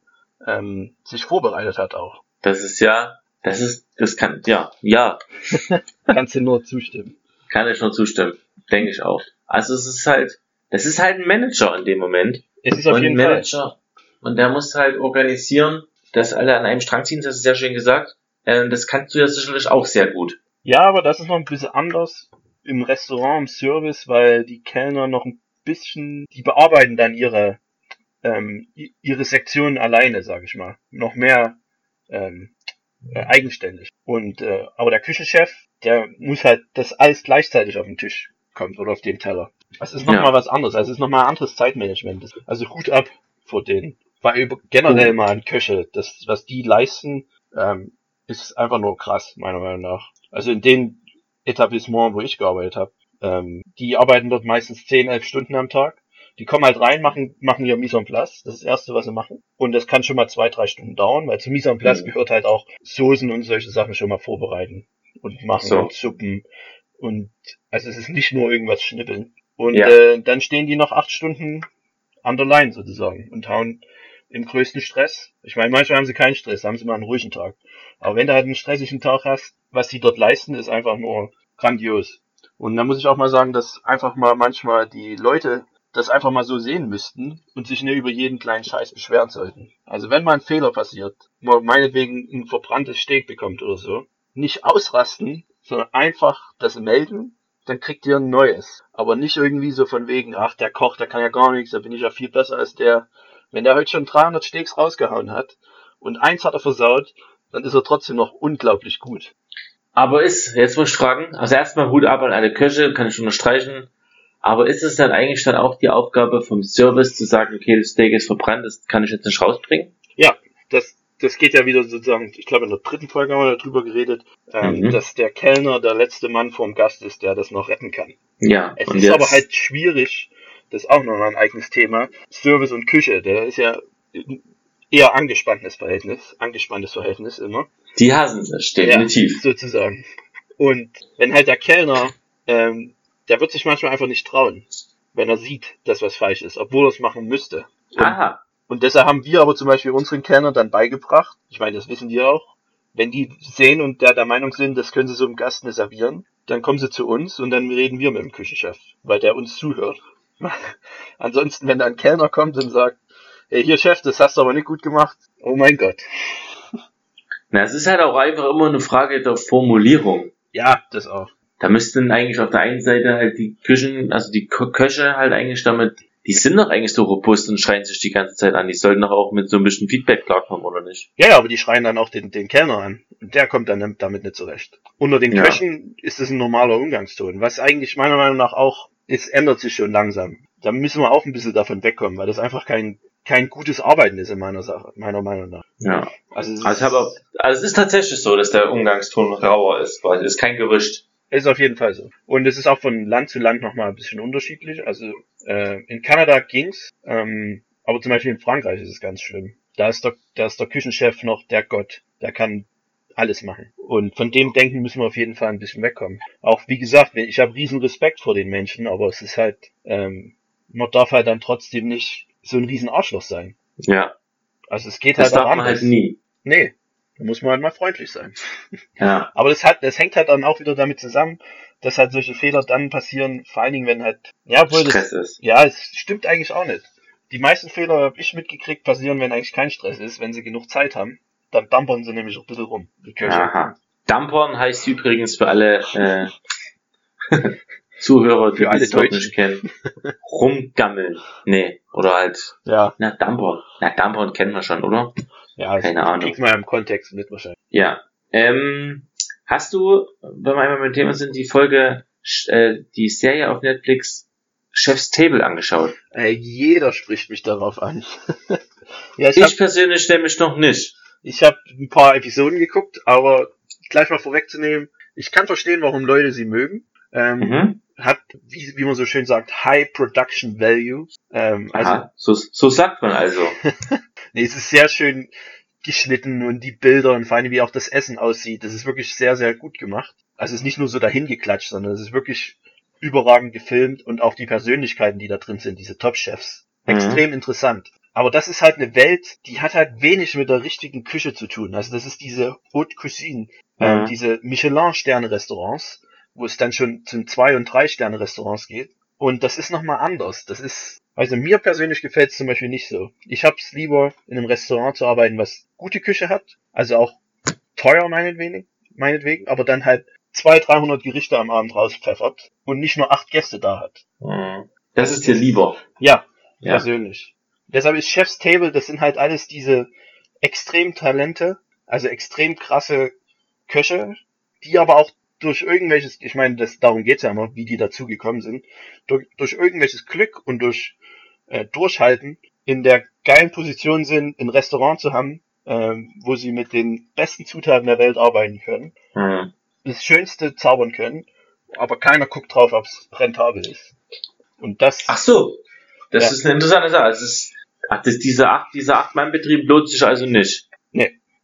ähm, sich vorbereitet hat auch. Das ist ja, das ist, das kann, ja, ja, Kannst du nur zustimmen. kann ich nur zustimmen. Denke ich auch. Also es ist halt, das ist halt ein Manager in dem Moment. Es ist auf und ein jeden Fall. Manager. Und der muss halt organisieren, dass alle an einem Strang ziehen, das ist sehr schön gesagt. Ähm, das kannst du ja sicherlich auch sehr gut. Ja, aber das ist noch ein bisschen anders im Restaurant, im Service, weil die Kellner noch ein bisschen, die bearbeiten dann ihre ähm, ihre Sektionen alleine, sag ich mal. Noch mehr ähm, äh, eigenständig. Und äh, aber der Küchenchef, der muss halt, dass alles gleichzeitig auf den Tisch kommt oder auf den Teller. Das ist nochmal Ja. was anderes. Also es ist nochmal ein anderes Zeitmanagement. Also Hut ab vor denen. Weil über, generell mal an Köche, das, was die leisten, ähm, ist einfach nur krass, meiner Meinung nach. Also in den Etablissements, wo ich gearbeitet habe, ähm, die arbeiten dort meistens 10, 11 Stunden am Tag. Die kommen halt rein, machen, machen ihr Mise en place. Das ist das Erste, was sie machen. Und das kann schon mal zwei, drei Stunden dauern, weil zu Mise en place Mhm. gehört halt auch Soßen und solche Sachen schon mal vorbereiten. Und machen So. und Suppen. Und also es ist nicht nur irgendwas schnippeln. Und Ja. äh, dann stehen die noch acht Stunden an der Line sozusagen und hauen im größten Stress. Ich meine, manchmal haben sie keinen Stress, haben sie mal einen ruhigen Tag. Aber wenn du halt einen stressigen Tag hast, was sie dort leisten, ist einfach nur grandios. Und da muss ich auch mal sagen, dass einfach mal manchmal die Leute das einfach mal so sehen müssten und sich nicht über jeden kleinen Scheiß beschweren sollten. Also wenn mal ein Fehler passiert, man meinetwegen ein verbranntes Steak bekommt oder so, nicht ausrasten, sondern einfach das melden, dann kriegt ihr ein neues. Aber nicht irgendwie so von wegen, ach, der Koch, der kann ja gar nichts, da bin ich ja viel besser als der. Wenn der heute schon 300 Steaks rausgehauen hat und eins hat er versaut, dann ist er trotzdem noch unglaublich gut. Aber ist, jetzt muss ich fragen, also erstmal Hut ab an alle Köche, kann ich unterstreichen. Aber ist es dann eigentlich dann auch die Aufgabe vom Service zu sagen, okay, das Steak ist verbrannt, das kann ich jetzt nicht rausbringen? Ja, das, das geht ja wieder sozusagen, ich glaube in der dritten Folge haben wir darüber geredet, ähm, Mhm. dass der Kellner der letzte Mann vorm Gast ist, der das noch retten kann. Ja. Es ist jetzt, aber halt schwierig, das ist auch noch ein eigenes Thema, Service und Küche, der ist ja eher angespanntes Verhältnis, angespanntes Verhältnis immer. die hassen sich, definitiv. sozusagen. Und wenn halt der Kellner, ähm, der wird sich manchmal einfach nicht trauen, wenn er sieht, dass was falsch ist, obwohl er es machen müsste. Und, Aha. Und deshalb haben wir aber zum Beispiel unseren Kellner dann beigebracht, ich meine, das wissen die auch, wenn die sehen und der der Meinung sind, das können sie so im Gast nicht servieren, dann kommen sie zu uns und dann reden wir mit dem Küchenchef, weil der uns zuhört. Ansonsten, wenn da ein Kellner kommt und sagt, hey, hier Chef, das hast du aber nicht gut gemacht, oh mein Gott. Na, es ist halt auch einfach immer eine Frage der Formulierung. Ja, das auch. Da müssten eigentlich auf der einen Seite halt die Küchen, also die Köche halt eigentlich damit, die sind doch eigentlich so robust und schreien sich die ganze Zeit an. Die sollten doch auch mit so ein bisschen Feedback klarkommen, oder nicht? Ja, ja, aber die schreien dann auch den, den Kellner an. Und der kommt dann damit nicht zurecht. Unter den Ja. Köchen ist es ein normaler Umgangston. Was eigentlich meiner Meinung nach auch, es ändert sich schon langsam. Da müssen wir auch ein bisschen davon wegkommen, weil das einfach kein, kein gutes Arbeiten ist in meiner Sache, meiner Meinung nach. Ja. Also es Also, auch, also es ist tatsächlich so, dass der Umgangston rauer ist, quasi. Das ist kein Gerücht. ist auf jeden Fall so. Und es ist auch von Land zu Land nochmal ein bisschen unterschiedlich. Also äh, in Kanada ging's, ähm, aber zum Beispiel in Frankreich ist es ganz schlimm. Da ist der, da ist der Küchenchef noch der Gott. Der kann alles machen. Und von dem Denken müssen wir auf jeden Fall ein bisschen wegkommen. Auch wie gesagt, ich habe riesen Respekt vor den Menschen, aber es ist halt, ähm, man darf halt dann trotzdem nicht so ein riesen Arschloch sein. Ja. Also es geht Das halt auch darf man halt nie. Nee, da muss man halt mal freundlich sein. Ja. Aber das hat, das hängt halt dann auch wieder damit zusammen, dass halt solche Fehler dann passieren, vor allen Dingen, wenn halt, ja, obwohl das, Stress ist. ja, es stimmt eigentlich auch nicht. Die meisten Fehler, habe ich mitgekriegt, passieren, wenn eigentlich kein Stress ist, wenn sie genug Zeit haben. Dann dampern sie nämlich auch ein bisschen rum. Aha. Dampern heißt übrigens für alle äh, Zuhörer, die Für alle das Deutschen. nicht kennen, rumgammeln. Nee, oder halt, Ja, na, Dampern. Na, Dampern kennen wir schon, oder? ja, das Keine Ahnung. kriegt man ja im Kontext mit wahrscheinlich. Ja. Ähm, hast du, wenn wir einmal beim Thema sind, die Folge, äh, die Serie auf Netflix Chef's Table angeschaut? Ey, jeder spricht mich darauf an. ja, ich, Ich, hab, persönlich nämlich noch nicht. Ich habe ein paar Episoden geguckt, aber gleich mal vorwegzunehmen, ich kann verstehen, warum Leute sie mögen. Ähm, Mhm. Hat, wie, wie man so schön sagt, High Production Value. Ähm, also, Aha, so, so sagt man also. nee, es ist sehr schön geschnitten und die Bilder und vor allem wie auch das Essen aussieht. Das ist wirklich sehr, sehr gut gemacht. Also es ist nicht nur so dahin geklatscht, sondern es ist wirklich überragend gefilmt und auch die Persönlichkeiten, die da drin sind, diese Top-Chefs. Mhm. Extrem interessant. Aber das ist halt eine Welt, die hat halt wenig mit der richtigen Küche zu tun. Also das ist diese Haute Cuisine, Mhm. diese Michelin-Sterne-Restaurants, wo es dann schon zum Zwei- und Drei-Sterne-Restaurants geht. Und das ist nochmal anders. Das ist, also mir persönlich gefällt es zum Beispiel nicht so. Ich hab's lieber, in einem Restaurant zu arbeiten, was gute Küche hat, also auch teuer meinetwegen, meinetwegen, aber dann halt 200, 300 Gerichte am Abend rauspfeffert und nicht nur acht Gäste da hat. Mhm. Das ist dir lieber. Ja, Ja. persönlich. Deshalb ist Chef's Table, das sind halt alles diese extrem Talente, also extrem krasse Köche, die aber auch durch irgendwelches, ich meine, das, darum geht's ja immer, wie die dazu gekommen sind, durch, durch irgendwelches Glück und durch äh, Durchhalten in der geilen Position sind, ein Restaurant zu haben, ähm, wo sie mit den besten Zutaten der Welt arbeiten können, Mhm. das Schönste zaubern können, aber keiner guckt drauf, ob es rentabel ist. Und das, Ach so. Das Ja. ist eine interessante Sache. Es ist, ach, das, dieser acht, dieser Acht-Mann-Betrieb lohnt sich also nicht.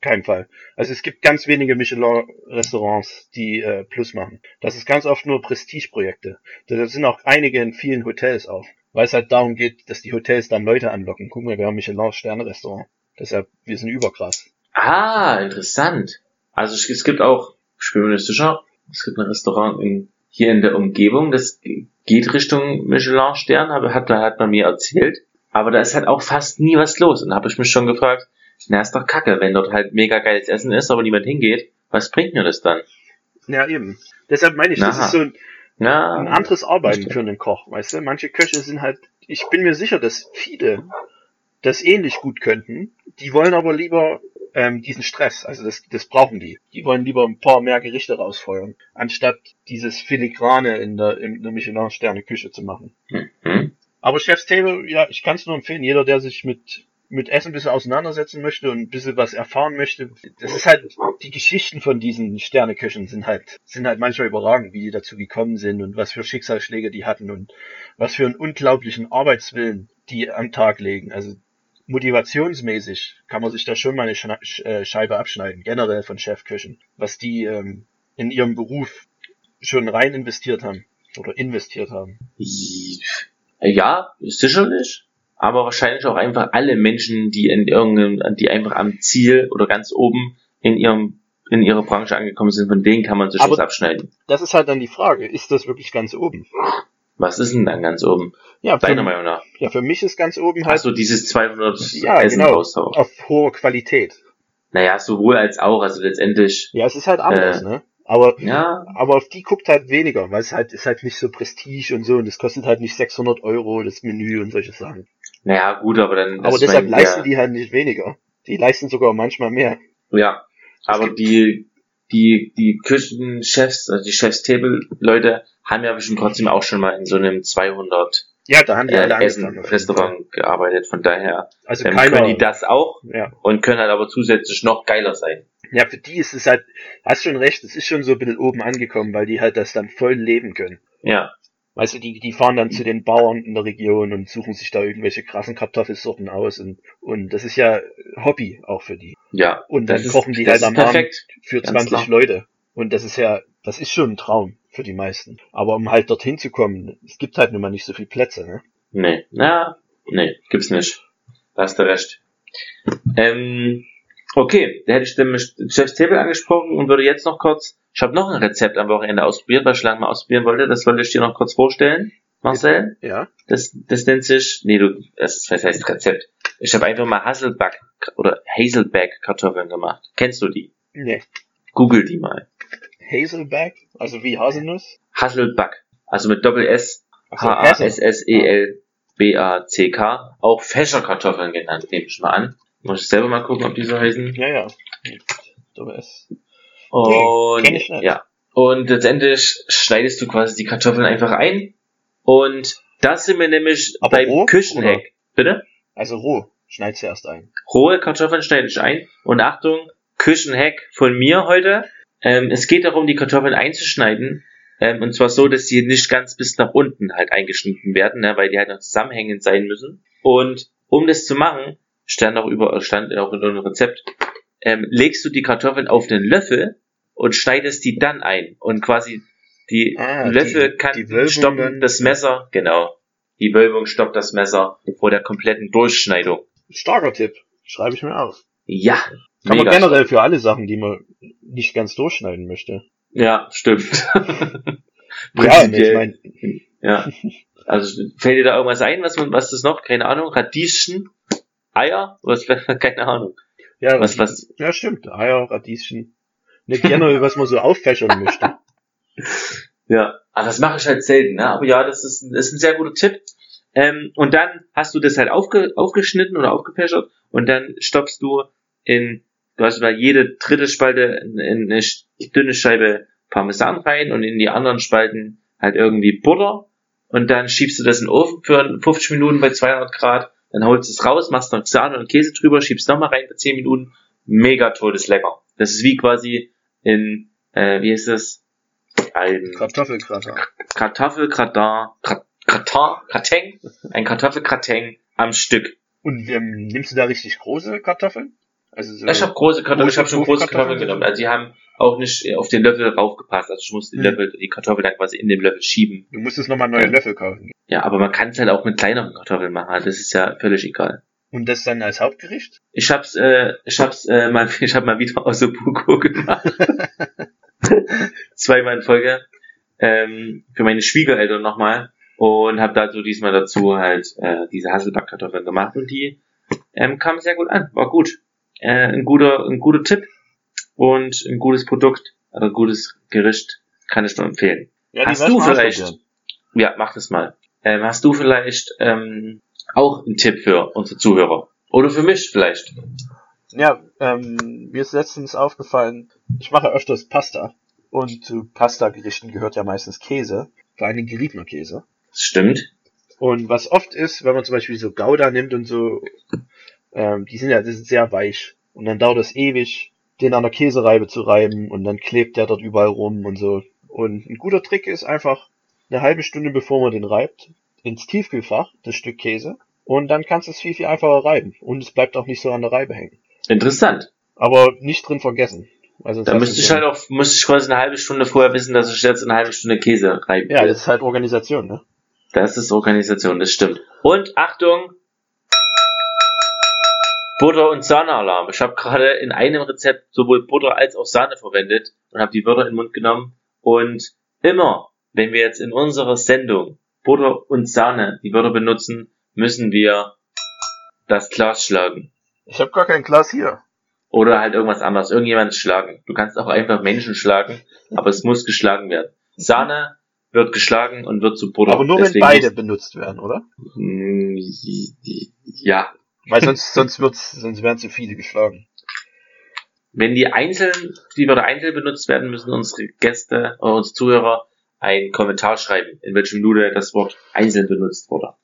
kein Fall. Also es gibt ganz wenige Michelin-Restaurants, die äh, Plus machen. Das ist ganz oft nur Prestigeprojekte. Da sind auch einige in vielen Hotels auch. Weil es halt darum geht, dass die Hotels dann Leute anlocken. Guck mal, wir haben Michelin-Sterne-Restaurant. Deshalb, wir sind überkrass. Ah, interessant. Also es, gibt auch, ich bin mir nicht sicher, es gibt ein Restaurant in, hier in der Umgebung, das geht Richtung Michelin-Stern, aber hat, hat man mir erzählt. Aber da ist halt auch fast nie was los. Und da habe ich mich schon gefragt, na ist doch kacke, wenn dort halt mega geiles Essen ist, aber niemand hingeht, was bringt mir das dann? Ja, eben. Deshalb meine ich, das Aha. ist so ein, Ja, ein anderes Arbeiten für einen Koch, weißt du? Manche Köche sind halt, ich bin mir sicher, dass viele das ähnlich gut könnten. Die wollen aber lieber ähm, diesen Stress, also das, das brauchen die. Die wollen lieber ein paar mehr Gerichte rausfeuern, anstatt dieses Filigrane in der, in der Michelin-Sterne-Küche zu machen. Hm? Aber Chef's Table, ja, ich kann es nur empfehlen. Jeder, der sich mit mit Essen ein bisschen auseinandersetzen möchte und ein bisschen was erfahren möchte, das ist halt, die Geschichten von diesen Sterneköchen sind halt, sind halt manchmal überragend, wie die dazu gekommen sind und was für Schicksalsschläge die hatten und was für einen unglaublichen Arbeitswillen die am Tag legen. Also motivationsmäßig kann man sich da schon mal eine äh, Scheibe abschneiden, generell von Chefköchen, was die ähm, in ihrem Beruf schon rein investiert haben oder investiert haben. Ja, sicherlich. Aber wahrscheinlich auch einfach alle Menschen, die in irgendeinem, die einfach am Ziel oder ganz oben in ihrem, in ihrer Branche angekommen sind, von denen kann man sich was abschneiden. Das ist halt dann die Frage, ist das wirklich ganz oben? Was ist denn dann ganz oben? Ja, Deiner für, Meinung nach? ja, für mich ist ganz oben halt Also dieses 200 Ja, Essen genau. raushauen. auf hohe Qualität. Naja, sowohl als auch, also letztendlich, Ja, es ist halt anders, Äh. ne? Aber, ja, aber auf die guckt halt weniger, weil es halt, ist halt nicht so Prestige und so und es kostet halt nicht 600 Euro das Menü und solche Sachen. Naja, gut, aber dann, aber deshalb mein, leisten ja, die halt nicht weniger. Die leisten sogar manchmal mehr. ja, aber die, die, die Küchenchefs, also die Chefs-Table-Leute haben ja bestimmt trotzdem auch schon mal in so einem 200 Ja, da haben die äh, alle Fall. Essen-Restaurant gearbeitet, von daher Also ähm, keiner, können die das auch ja. und können halt aber zusätzlich noch geiler sein. Ja, für die ist es halt, hast schon recht, es ist schon so ein bisschen oben angekommen, weil die halt das dann voll leben können. Ja, Weißt du, die, die fahren dann zu den Bauern in der Region und suchen sich da irgendwelche krassen Kartoffelsorten aus und, und das ist ja Hobby auch für die. ja. Und dann ist- kochen die halt am Abend perfekt. für Ganz 20 klar. Leute. Und das ist ja, das ist schon ein Traum für die meisten. Aber um halt dorthin zu kommen, es gibt halt nun mal nicht so viele Plätze, ne? Nee, na, nee, gibt's nicht. Da hast du recht. Ähm, okay, da hätte ich den Chef's Table angesprochen und würde jetzt noch kurz, ich habe noch ein Rezept am Wochenende ausprobiert, was ich lange mal ausprobieren wollte, das wollte ich dir noch kurz vorstellen, Marcel. Ja. Das, das nennt sich, nee, du, das ist, was heißt Rezept? Ich habe einfach mal Hasselback oder Hazelback Kartoffeln gemacht. Kennst du die? Nee. Google die mal. Hazelback, also wie Haselnuss. Hasselback, also mit Doppel S, Also Hazel. H-A-S-S-E-L-B-A-C-K, auch Fächerkartoffeln genannt, nehme ich mal an. Muss ich selber mal gucken, ob die so heißen. Ja, ja. Doppel S. Und, nicht. ja. Und letztendlich schneidest du quasi die Kartoffeln einfach ein. Und das sind wir nämlich Aber beim roh, Küchenheck. Bitte? Also roh. schneid sie erst ein. Rohe Kartoffeln schneide ich ein. Und Achtung, Küchenhack von mir heute. Ähm, es geht darum, die Kartoffeln einzuschneiden. Ähm, und zwar so, dass sie nicht ganz bis nach unten halt eingeschnitten werden, ne, weil die halt noch zusammenhängend sein müssen. Und um das zu machen, stand auch über, stand auch in einem Rezept, ähm, legst du die Kartoffeln auf den Löffel und schneidest die dann ein. Und quasi die Ah, Löffel die- kann die stoppen dann- das Messer, genau. Die Wölbung stoppt das Messer vor der kompletten Durchschneidung. Starker Tipp. Schreibe ich mir auf. Ja. Kann man generell für alle Sachen, die man nicht ganz durchschneiden möchte. Ja, stimmt. Ja, ich meine, Ja. Also fällt dir da irgendwas ein, was man, was das noch? Keine Ahnung. Radieschen, Eier, was? Keine Ahnung. ja, Was, was? ja, stimmt. Eier, Radieschen. Nicht generell, was man so auffächern möchte. Ja. Aber das mache ich halt selten, ne? Aber ja, das ist, ein- ist ein sehr guter Tipp. Ähm, und dann hast du das halt aufge, aufgeschnitten oder aufgepechert und dann stopfst du in, du hast bei jede dritte Spalte in, in eine dünne Scheibe Parmesan rein und in die anderen Spalten halt irgendwie Butter und dann schiebst du das in den Ofen für 50 Minuten bei 200 Grad, dann holst du es raus, machst noch Sahne und Käse drüber, schiebst nochmal rein für 10 Minuten, mega todes lecker. Das ist wie quasi in, äh, wie ist das? Ein Kartoffelkrater. Kartoffelgratin, Gra- Gratin, Gratin, ein Kartoffelgratin am Stück. Und ähm, nimmst du da richtig große Kartoffeln? Also so, Ich habe große Kartoffeln, ich habe schon große Kartoffeln Kartoffeln genommen. Also die haben auch nicht auf den Löffel raufgepasst. Also ich musste den Hm. Löffel, die Kartoffel dann quasi in den Löffel schieben. du musstest nochmal neue Löffel kaufen. Ja, aber man kann es halt auch mit kleineren Kartoffeln machen. Also Das ist ja völlig egal. Und das dann als Hauptgericht? Ich hab's, äh, ich hab's äh, mal, ich hab mal wieder aus Osubuko gemacht. Zweimal in Folge. Ähm, für meine Schwiegereltern nochmal. Und habe dazu diesmal dazu halt äh, diese Hasselbackkartoffeln gemacht und die ähm, kamen sehr gut an. War gut. Äh, ein guter, ein guter Tipp und ein gutes Produkt, also ein gutes Gericht kann ich nur empfehlen. Ja, Hast du vielleicht-. Ja, mach das mal. Ähm, hast du vielleicht ähm, auch einen Tipp für unsere Zuhörer? Oder für mich vielleicht? Ja, ähm, mir ist letztens aufgefallen, ich mache öfters Pasta. Und zu Pasta-Gerichten gehört ja meistens Käse. Vor allem geriebener Käse. Stimmt. Und was oft ist, wenn man zum Beispiel so Gouda nimmt und so, ähm, die sind ja, das ist sehr weich. Und dann dauert es ewig, den an der Käsereibe zu reiben und dann klebt der dort überall rum und so. Und ein guter Trick ist einfach eine halbe Stunde bevor man den reibt, ins Tiefkühlfach, das Stück Käse. Und dann kannst du es viel, viel einfacher reiben. Und es bleibt auch nicht so an der Reibe hängen. Interessant. Aber nicht drin vergessen. Also Da müsste ich halt auch, müsste ich quasi eine halbe Stunde vorher wissen, dass ich jetzt eine halbe Stunde Käse reiben Ja, das ist halt Organisation, ne? Das ist Organisation, das stimmt. Und Achtung! Butter- und Sahnealarm. Ich habe gerade in einem Rezept sowohl Butter als auch Sahne verwendet und habe die Wörter in den Mund genommen. Und immer, wenn wir jetzt in unserer Sendung Butter und Sahne die Wörter benutzen, müssen wir das Glas schlagen. Ich habe gar kein Glas hier. Oder halt irgendwas anderes, irgendjemand schlagen. Du kannst auch einfach Menschen schlagen, aber es muss geschlagen werden. Sahne wird geschlagen und wird zu Butter. Aber nur wenn Deswegen beide muss- benutzt werden, oder? Mm, Ja. Weil sonst, sonst wird's, sonst werden zu viele geschlagen. Wenn die einzeln, die Wörter einzeln benutzt werden, müssen unsere Gäste oder unsere Zuhörer einen Kommentar schreiben, in welchem Minute das Wort einzeln benutzt wurde.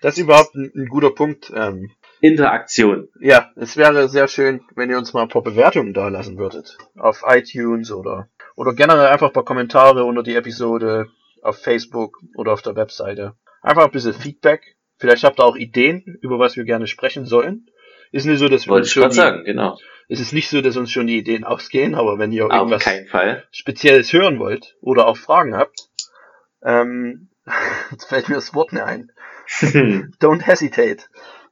Das ist überhaupt ein, ein guter Punkt. Ähm, Interaktion. ja, es wäre sehr schön, wenn ihr uns mal ein paar Bewertungen da lassen würdet. Auf iTunes oder, oder generell einfach ein paar Kommentare unter die Episode auf Facebook oder auf der Webseite. Einfach ein bisschen Feedback. Vielleicht habt ihr auch Ideen, über was wir gerne sprechen sollen. Ist nicht so, dass wir Wollte uns schon die, sagen, genau. es ist nicht so, dass uns schon die Ideen ausgehen, aber wenn ihr Auf irgendwas. Spezielles hören wollt oder auch Fragen habt, ähm, jetzt fällt mir das Wort nicht ein. Don't hesitate.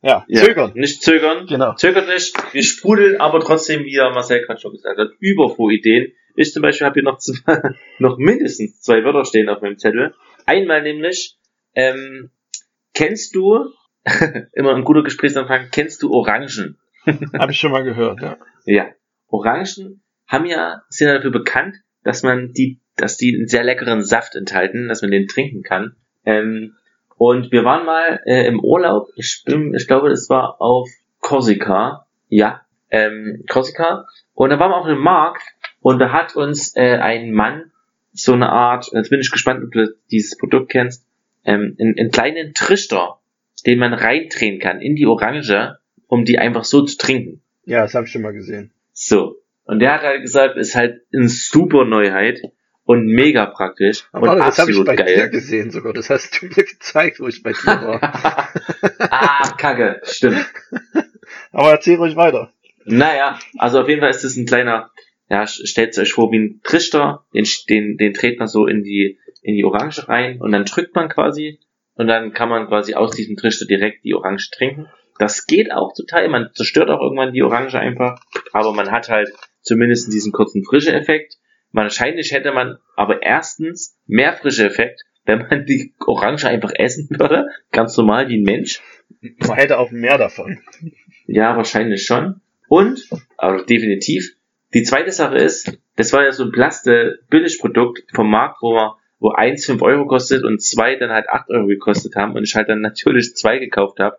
Ja, ja. zögern. Nicht zögern. Genau. Zögert nicht. Wir sprudeln aber trotzdem, wie der Marcel gerade schon gesagt hat, über Ideen. Ich zum Beispiel habe hier noch, zwei, noch mindestens zwei Wörter stehen auf meinem Zettel. Einmal nämlich, ähm, kennst du, immer ein guter Gesprächsanfang, kennst du Orangen? Habe ich schon mal gehört, ja. Ja. Orangen haben ja, sind ja dafür bekannt, dass man die, dass die einen sehr leckeren Saft enthalten, dass man den trinken kann. Ähm, und wir waren mal äh, im Urlaub, ich, bin, ich glaube, das war auf Korsika, ja, ähm, Korsika. Und da waren wir auf einem Markt und da hat uns äh, ein Mann so eine Art, jetzt bin ich gespannt, ob du dieses Produkt kennst, ähm, einen, einen kleinen Trichter, den man reindrehen kann in die Orange um die einfach so zu trinken. Ja, das habe ich schon mal gesehen. So. Und der hat halt gesagt, ist halt eine super Neuheit und mega praktisch Aber und das habe ich absolut bei dir geil. gesehen sogar. Das hast du mir gezeigt, wo ich bei dir war. ah, kacke, stimmt. Aber erzähl ruhig weiter. Naja, also auf jeden Fall ist das ein kleiner, ja, stellt euch vor wie ein Trichter, den, den, den dreht man so in die, in die Orange rein und dann drückt man quasi und dann kann man quasi aus diesem Trichter direkt die Orange trinken. Das geht auch Teil, man zerstört auch irgendwann die Orange einfach, aber man hat halt zumindest diesen kurzen frische Effekt. Wahrscheinlich hätte man aber erstens mehr frische Effekt, wenn man die Orange einfach essen würde, ganz normal wie ein Mensch. Man hätte auch mehr davon. Ja, wahrscheinlich schon. Und, aber definitiv, die zweite Sache ist, das war ja so ein Plaste-Billigprodukt vom Markt, wo man, wo eins 5 Euro kostet und zwei dann halt 8 Euro gekostet haben und ich halt dann natürlich zwei gekauft habe,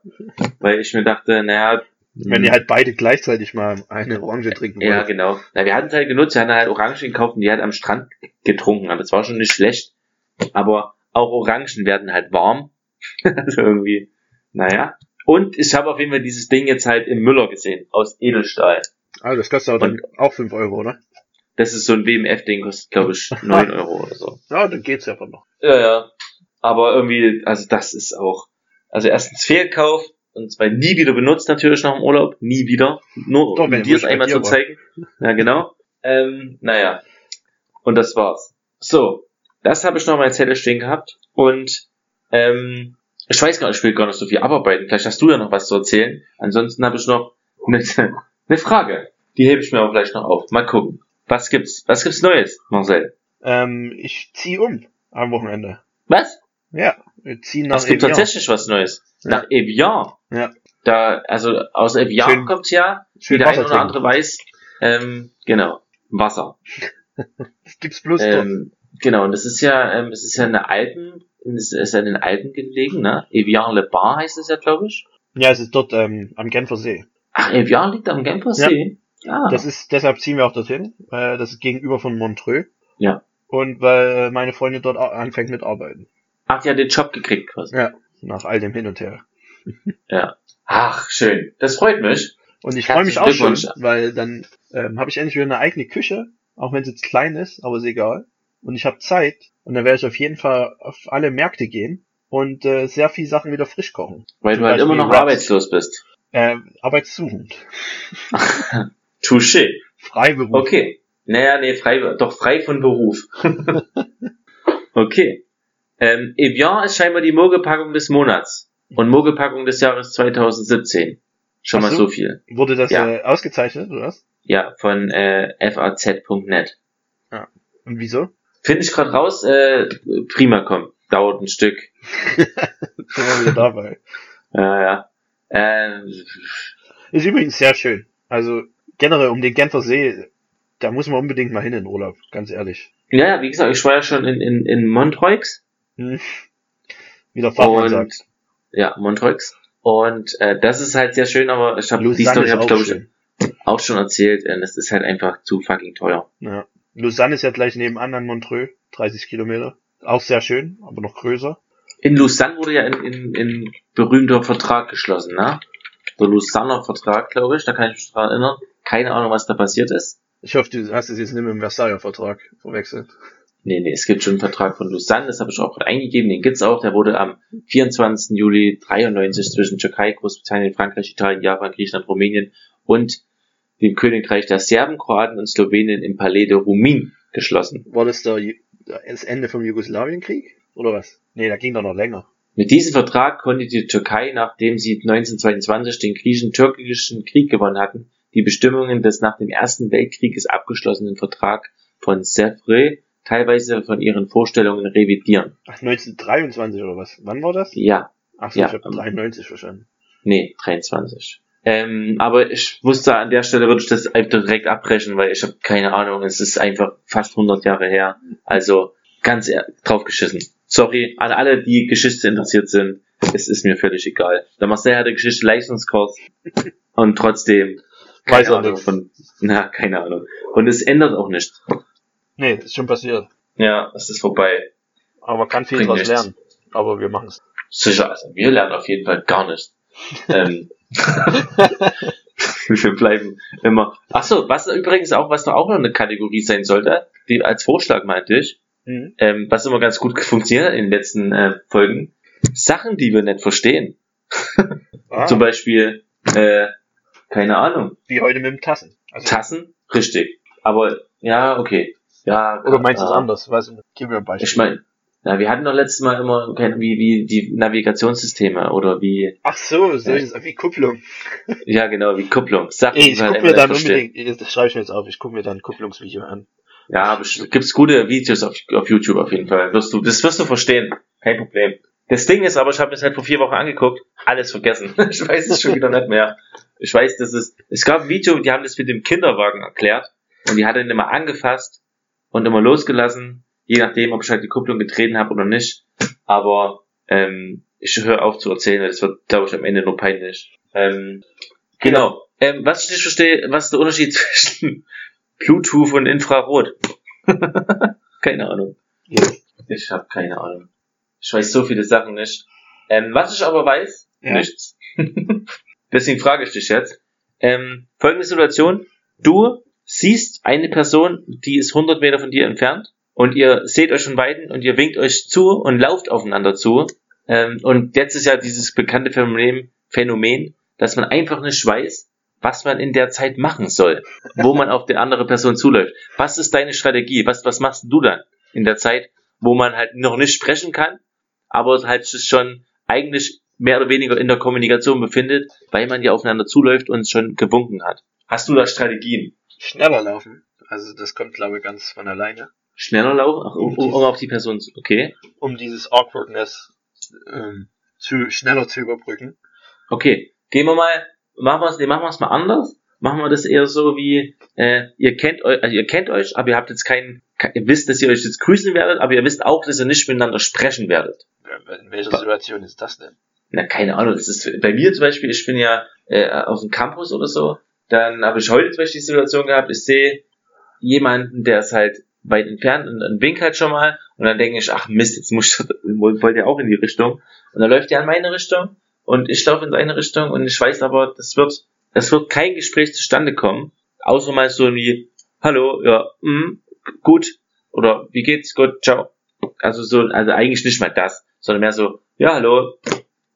weil ich mir dachte, naja, Wenn ihr halt beide gleichzeitig mal eine Orange trinken ja, wollt. genau. Na, wir hatten es halt genutzt, wir hatten halt Orangen gekauft und die halt am Strand getrunken haben. Das war schon nicht schlecht. Aber auch Orangen werden halt warm. also irgendwie, naja. Und ich habe auf jeden Fall dieses Ding jetzt halt im Müller gesehen, aus Edelstahl. Ah, das kostet aber dann auch 5 Euro, oder? Das ist so ein WMF-Ding, kostet glaube ich 9 Euro oder so. Ja, dann geht's ja aber noch. Ja, ja. Aber irgendwie, also das ist auch, also erstens Fehlkauf und zwei nie wieder benutzt natürlich nach dem Urlaub, nie wieder. Nur Doch, um dir es einmal zu war. zeigen. Ja, genau. Ähm, naja. Und das war's. So, das habe ich noch mal Zettel stehen gehabt und ähm, ich weiß gar nicht, ich will gar nicht so viel abarbeiten. Vielleicht hast du ja noch was zu erzählen. Ansonsten habe ich noch eine, eine Frage. Die hebe ich mir aber gleich noch auf. Mal gucken. Was gibt's? Was gibt's Neues, Marcel? Ähm, ich zieh um am Wochenende. Was? Ja, wir ziehen nach Es gibt Evian. tatsächlich was Neues. Ja. Nach Evian. Ja. Da, also aus Evian Schön- kommt's ja, wie der eine oder andere weiß. Ähm, genau. Wasser. Das gibt's bloß dort. Ähm, genau, und das ist ja, ähm, es ist ja eine Alpen, es ist ja in den Alpen gelegen, ne? Evian Le Bar heißt es ja, glaube ich. Ja, es ist dort ähm, am Genfer See. Ach, Evian liegt am Genfer. See. Ja. Das ist, deshalb ziehen wir auch dorthin. Äh, das ist gegenüber von Montreux. Ja. Und weil meine Freundin dort anfängt mit Arbeiten. Ach, die hat den Job gekriegt quasi. Ja. Nach all dem Hin und Her. Ja. Ach, schön. Das freut mich. Und ich freue mich auch schon, weil dann ähm, habe ich endlich wieder eine eigene Küche, auch wenn sie jetzt klein ist, aber ist egal. Und ich habe Zeit und dann werde ich auf jeden Fall auf alle Märkte gehen und äh, sehr viel Sachen wieder frisch kochen. Weil Zum du halt immer Beispiel noch Wraps. arbeitslos bist. Äh, arbeitssuchend. Touché. Freiberuf. Okay. Naja, nee, frei, doch frei von Beruf. okay. Ähm, Evian ist scheinbar die Mogelpackung des Monats und Mogelpackung des Jahres 2017. Schon Ach mal so. so viel. Wurde das Ja. äh, ausgezeichnet, oder was? Ja, von äh, faz.net. Und wieso? Finde ich gerade raus, äh, prima komm. Dauert ein Stück. Sind wir wieder dabei. Ja, ja. Ähm, Ist übrigens sehr schön. Also generell um den Genfer See, da muss man unbedingt mal hin in Urlaub, ganz ehrlich. ja, ja, wie gesagt, ich war ja schon in, in, in Montreux. Hm. Wie der Fachmann Und sagt. ja, Montreux. Und äh, das ist halt sehr schön, aber ich habe die Story habe ich auch glaube ich auch schon erzählt. Und es ist halt einfach zu fucking teuer. Ja. Lausanne ist ja gleich nebenan an Montreux, 30 Kilometer. Auch sehr schön, aber noch größer. In Lausanne wurde ja in, in, in berühmter Vertrag geschlossen, ne? Der Lausanner Vertrag, glaube ich, da kann ich mich dran erinnern. Keine Ahnung, was da passiert ist. Ich hoffe, du hast es jetzt nicht mit dem Versailler Vertrag verwechselt. Nee, nee, es gibt schon einen Vertrag von Lausanne, das habe ich auch gerade eingegeben, den gibt's auch. Der wurde am 24. Juli 93 zwischen Türkei, Großbritannien, Frankreich, Italien, Japan, Griechenland, Rumänien und dem Königreich der Serben, Kroaten und Slowenien im Palais de Rumin geschlossen. War das der, das Ende vom Jugoslawienkrieg? Oder was? Nee, da ging doch noch länger. Mit diesem Vertrag konnte die Türkei, nachdem sie 1922 den griechisch-türkischen Krieg gewonnen hatten, die Bestimmungen des nach dem Ersten Weltkrieges abgeschlossenen Vertrag von Sèvres teilweise von ihren Vorstellungen revidieren. Ach, 1923 oder was? Wann war das? Ja, Ach so, Ja. ich habe 93 verstanden. nee, 23. Ähm, aber ich wusste, an der Stelle würde ich das einfach direkt abbrechen, weil ich habe keine Ahnung, es ist einfach fast 100 Jahre her. Also ganz drauf geschissen. Sorry an alle, die Geschichte interessiert sind. Es ist mir völlig egal. Der Marcel hatte Geschichte Leistungskurs und trotzdem keine Weiß er von, na, keine Ahnung. Und es ändert auch nichts. Nee, ist schon passiert. Ja, es ist vorbei. Aber man kann viel Bringt draus lernen. Aber wir machen es. Sicher, also wir lernen auf jeden Fall gar nichts. ähm, Wir bleiben immer. Achso, was übrigens auch, was doch auch noch eine Kategorie sein sollte, die als Vorschlag meinte ich, Mhm. ähm, was immer ganz gut funktioniert in den letzten äh, Folgen, Sachen, die wir nicht verstehen. Ah, Zum Beispiel, äh, keine Ahnung, wie heute mit dem Tassen. Also, Tassen, richtig. Aber ja, okay. Ja, oder meinst du es ja. anders? Weiß nicht. Gib mir ein Beispiel. Ich meine, ja, wir hatten doch letztes Mal immer wie, wie die Navigationssysteme oder wie, Ach so, solches wie Kupplung. ja genau, wie Kupplung. Sachen, Ey, ich wir halt guck mir dann verstehen. unbedingt, das schreibe ich mir jetzt auf, ich gucke mir dann ein Kupplungsvideo an. Ja, es gibt's gute Videos auf, auf YouTube auf jeden Fall. Wirst du, das wirst du verstehen. Kein Problem. Das Ding ist aber, ich habe das halt vor vier Wochen angeguckt, alles vergessen. ich weiß es schon wieder nicht mehr. Ich weiß, dass es, es gab ein Video, die haben das mit dem Kinderwagen erklärt und die hat ihn immer angefasst und immer losgelassen, je nachdem, ob ich halt die Kupplung getreten habe oder nicht. Aber ähm, ich höre auf zu erzählen, das wird, glaube ich, am Ende nur peinlich. Ähm, genau. Ähm, was ich nicht verstehe, was ist der Unterschied zwischen Bluetooth und Infrarot? keine Ahnung. Ich habe keine Ahnung. Ich weiß so viele Sachen nicht. Ähm, was ich aber weiß, Ja. nichts. Deswegen frage ich dich jetzt. Ähm, folgende Situation. Du siehst eine Person, die ist 100 Meter von dir entfernt und ihr seht euch von Weitem und ihr winkt euch zu und lauft aufeinander zu. Ähm, und jetzt ist ja dieses bekannte Phänomen, Phänomen, dass man einfach nicht weiß, was man in der Zeit machen soll, wo man auf die andere Person zuläuft. Was ist deine Strategie? Was, was machst du dann in der Zeit, wo man halt noch nicht sprechen kann, aber halt sich schon eigentlich mehr oder weniger in der Kommunikation befindet, weil man ja aufeinander zuläuft und schon gewunken hat. Hast du da Strategien? Schneller laufen. Also das kommt, glaube ich, ganz von alleine. Schneller laufen, Ach, um, um, um auf die Person zu, okay. Um dieses Awkwardness ähm, zu schneller zu überbrücken. Okay, gehen wir mal, machen wir es, nee, machen wir es mal anders. Machen wir das eher so wie, äh, ihr kennt euch, also ihr kennt euch, aber ihr habt jetzt keinen, ke- ihr wisst, dass ihr euch jetzt grüßen werdet, aber ihr wisst auch, dass ihr nicht miteinander sprechen werdet. In welcher Situation ist das denn? Na, keine Ahnung, das ist bei mir zum Beispiel, ich bin ja äh, auf dem Campus oder so, dann habe ich heute zum Beispiel die Situation gehabt, ich sehe jemanden, der ist halt weit entfernt und, und winkt halt schon mal und dann denke ich, ach Mist, jetzt muss ich, wollte ja auch in die Richtung und dann läuft er in meine Richtung und ich laufe in seine Richtung und ich weiß aber, das wird, das wird kein Gespräch zustande kommen, außer mal so wie, hallo, ja, mm, gut, oder wie geht's, gut, ciao. Also so, also eigentlich nicht mal das, sondern mehr so, ja, hallo,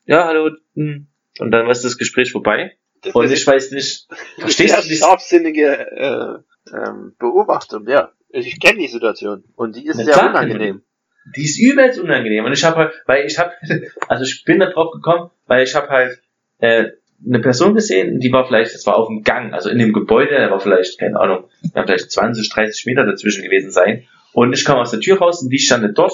ja, hallo, hm. und dann ist das Gespräch vorbei. Und ich weiß nicht, verstehst du das? scharfsinnige äh, ähm, Beobachtung, ja. Ich kenne die Situation und die ist sehr unangenehm. Die ist übelst unangenehm. Und ich habe halt, weil ich habe, also ich bin da drauf gekommen, weil ich habe halt äh, eine Person gesehen, die war vielleicht, das war auf dem Gang, also in dem Gebäude, da war vielleicht, keine Ahnung, da vielleicht 20, 30 Meter dazwischen gewesen sein. Und ich kam aus der Tür raus und die stand dort.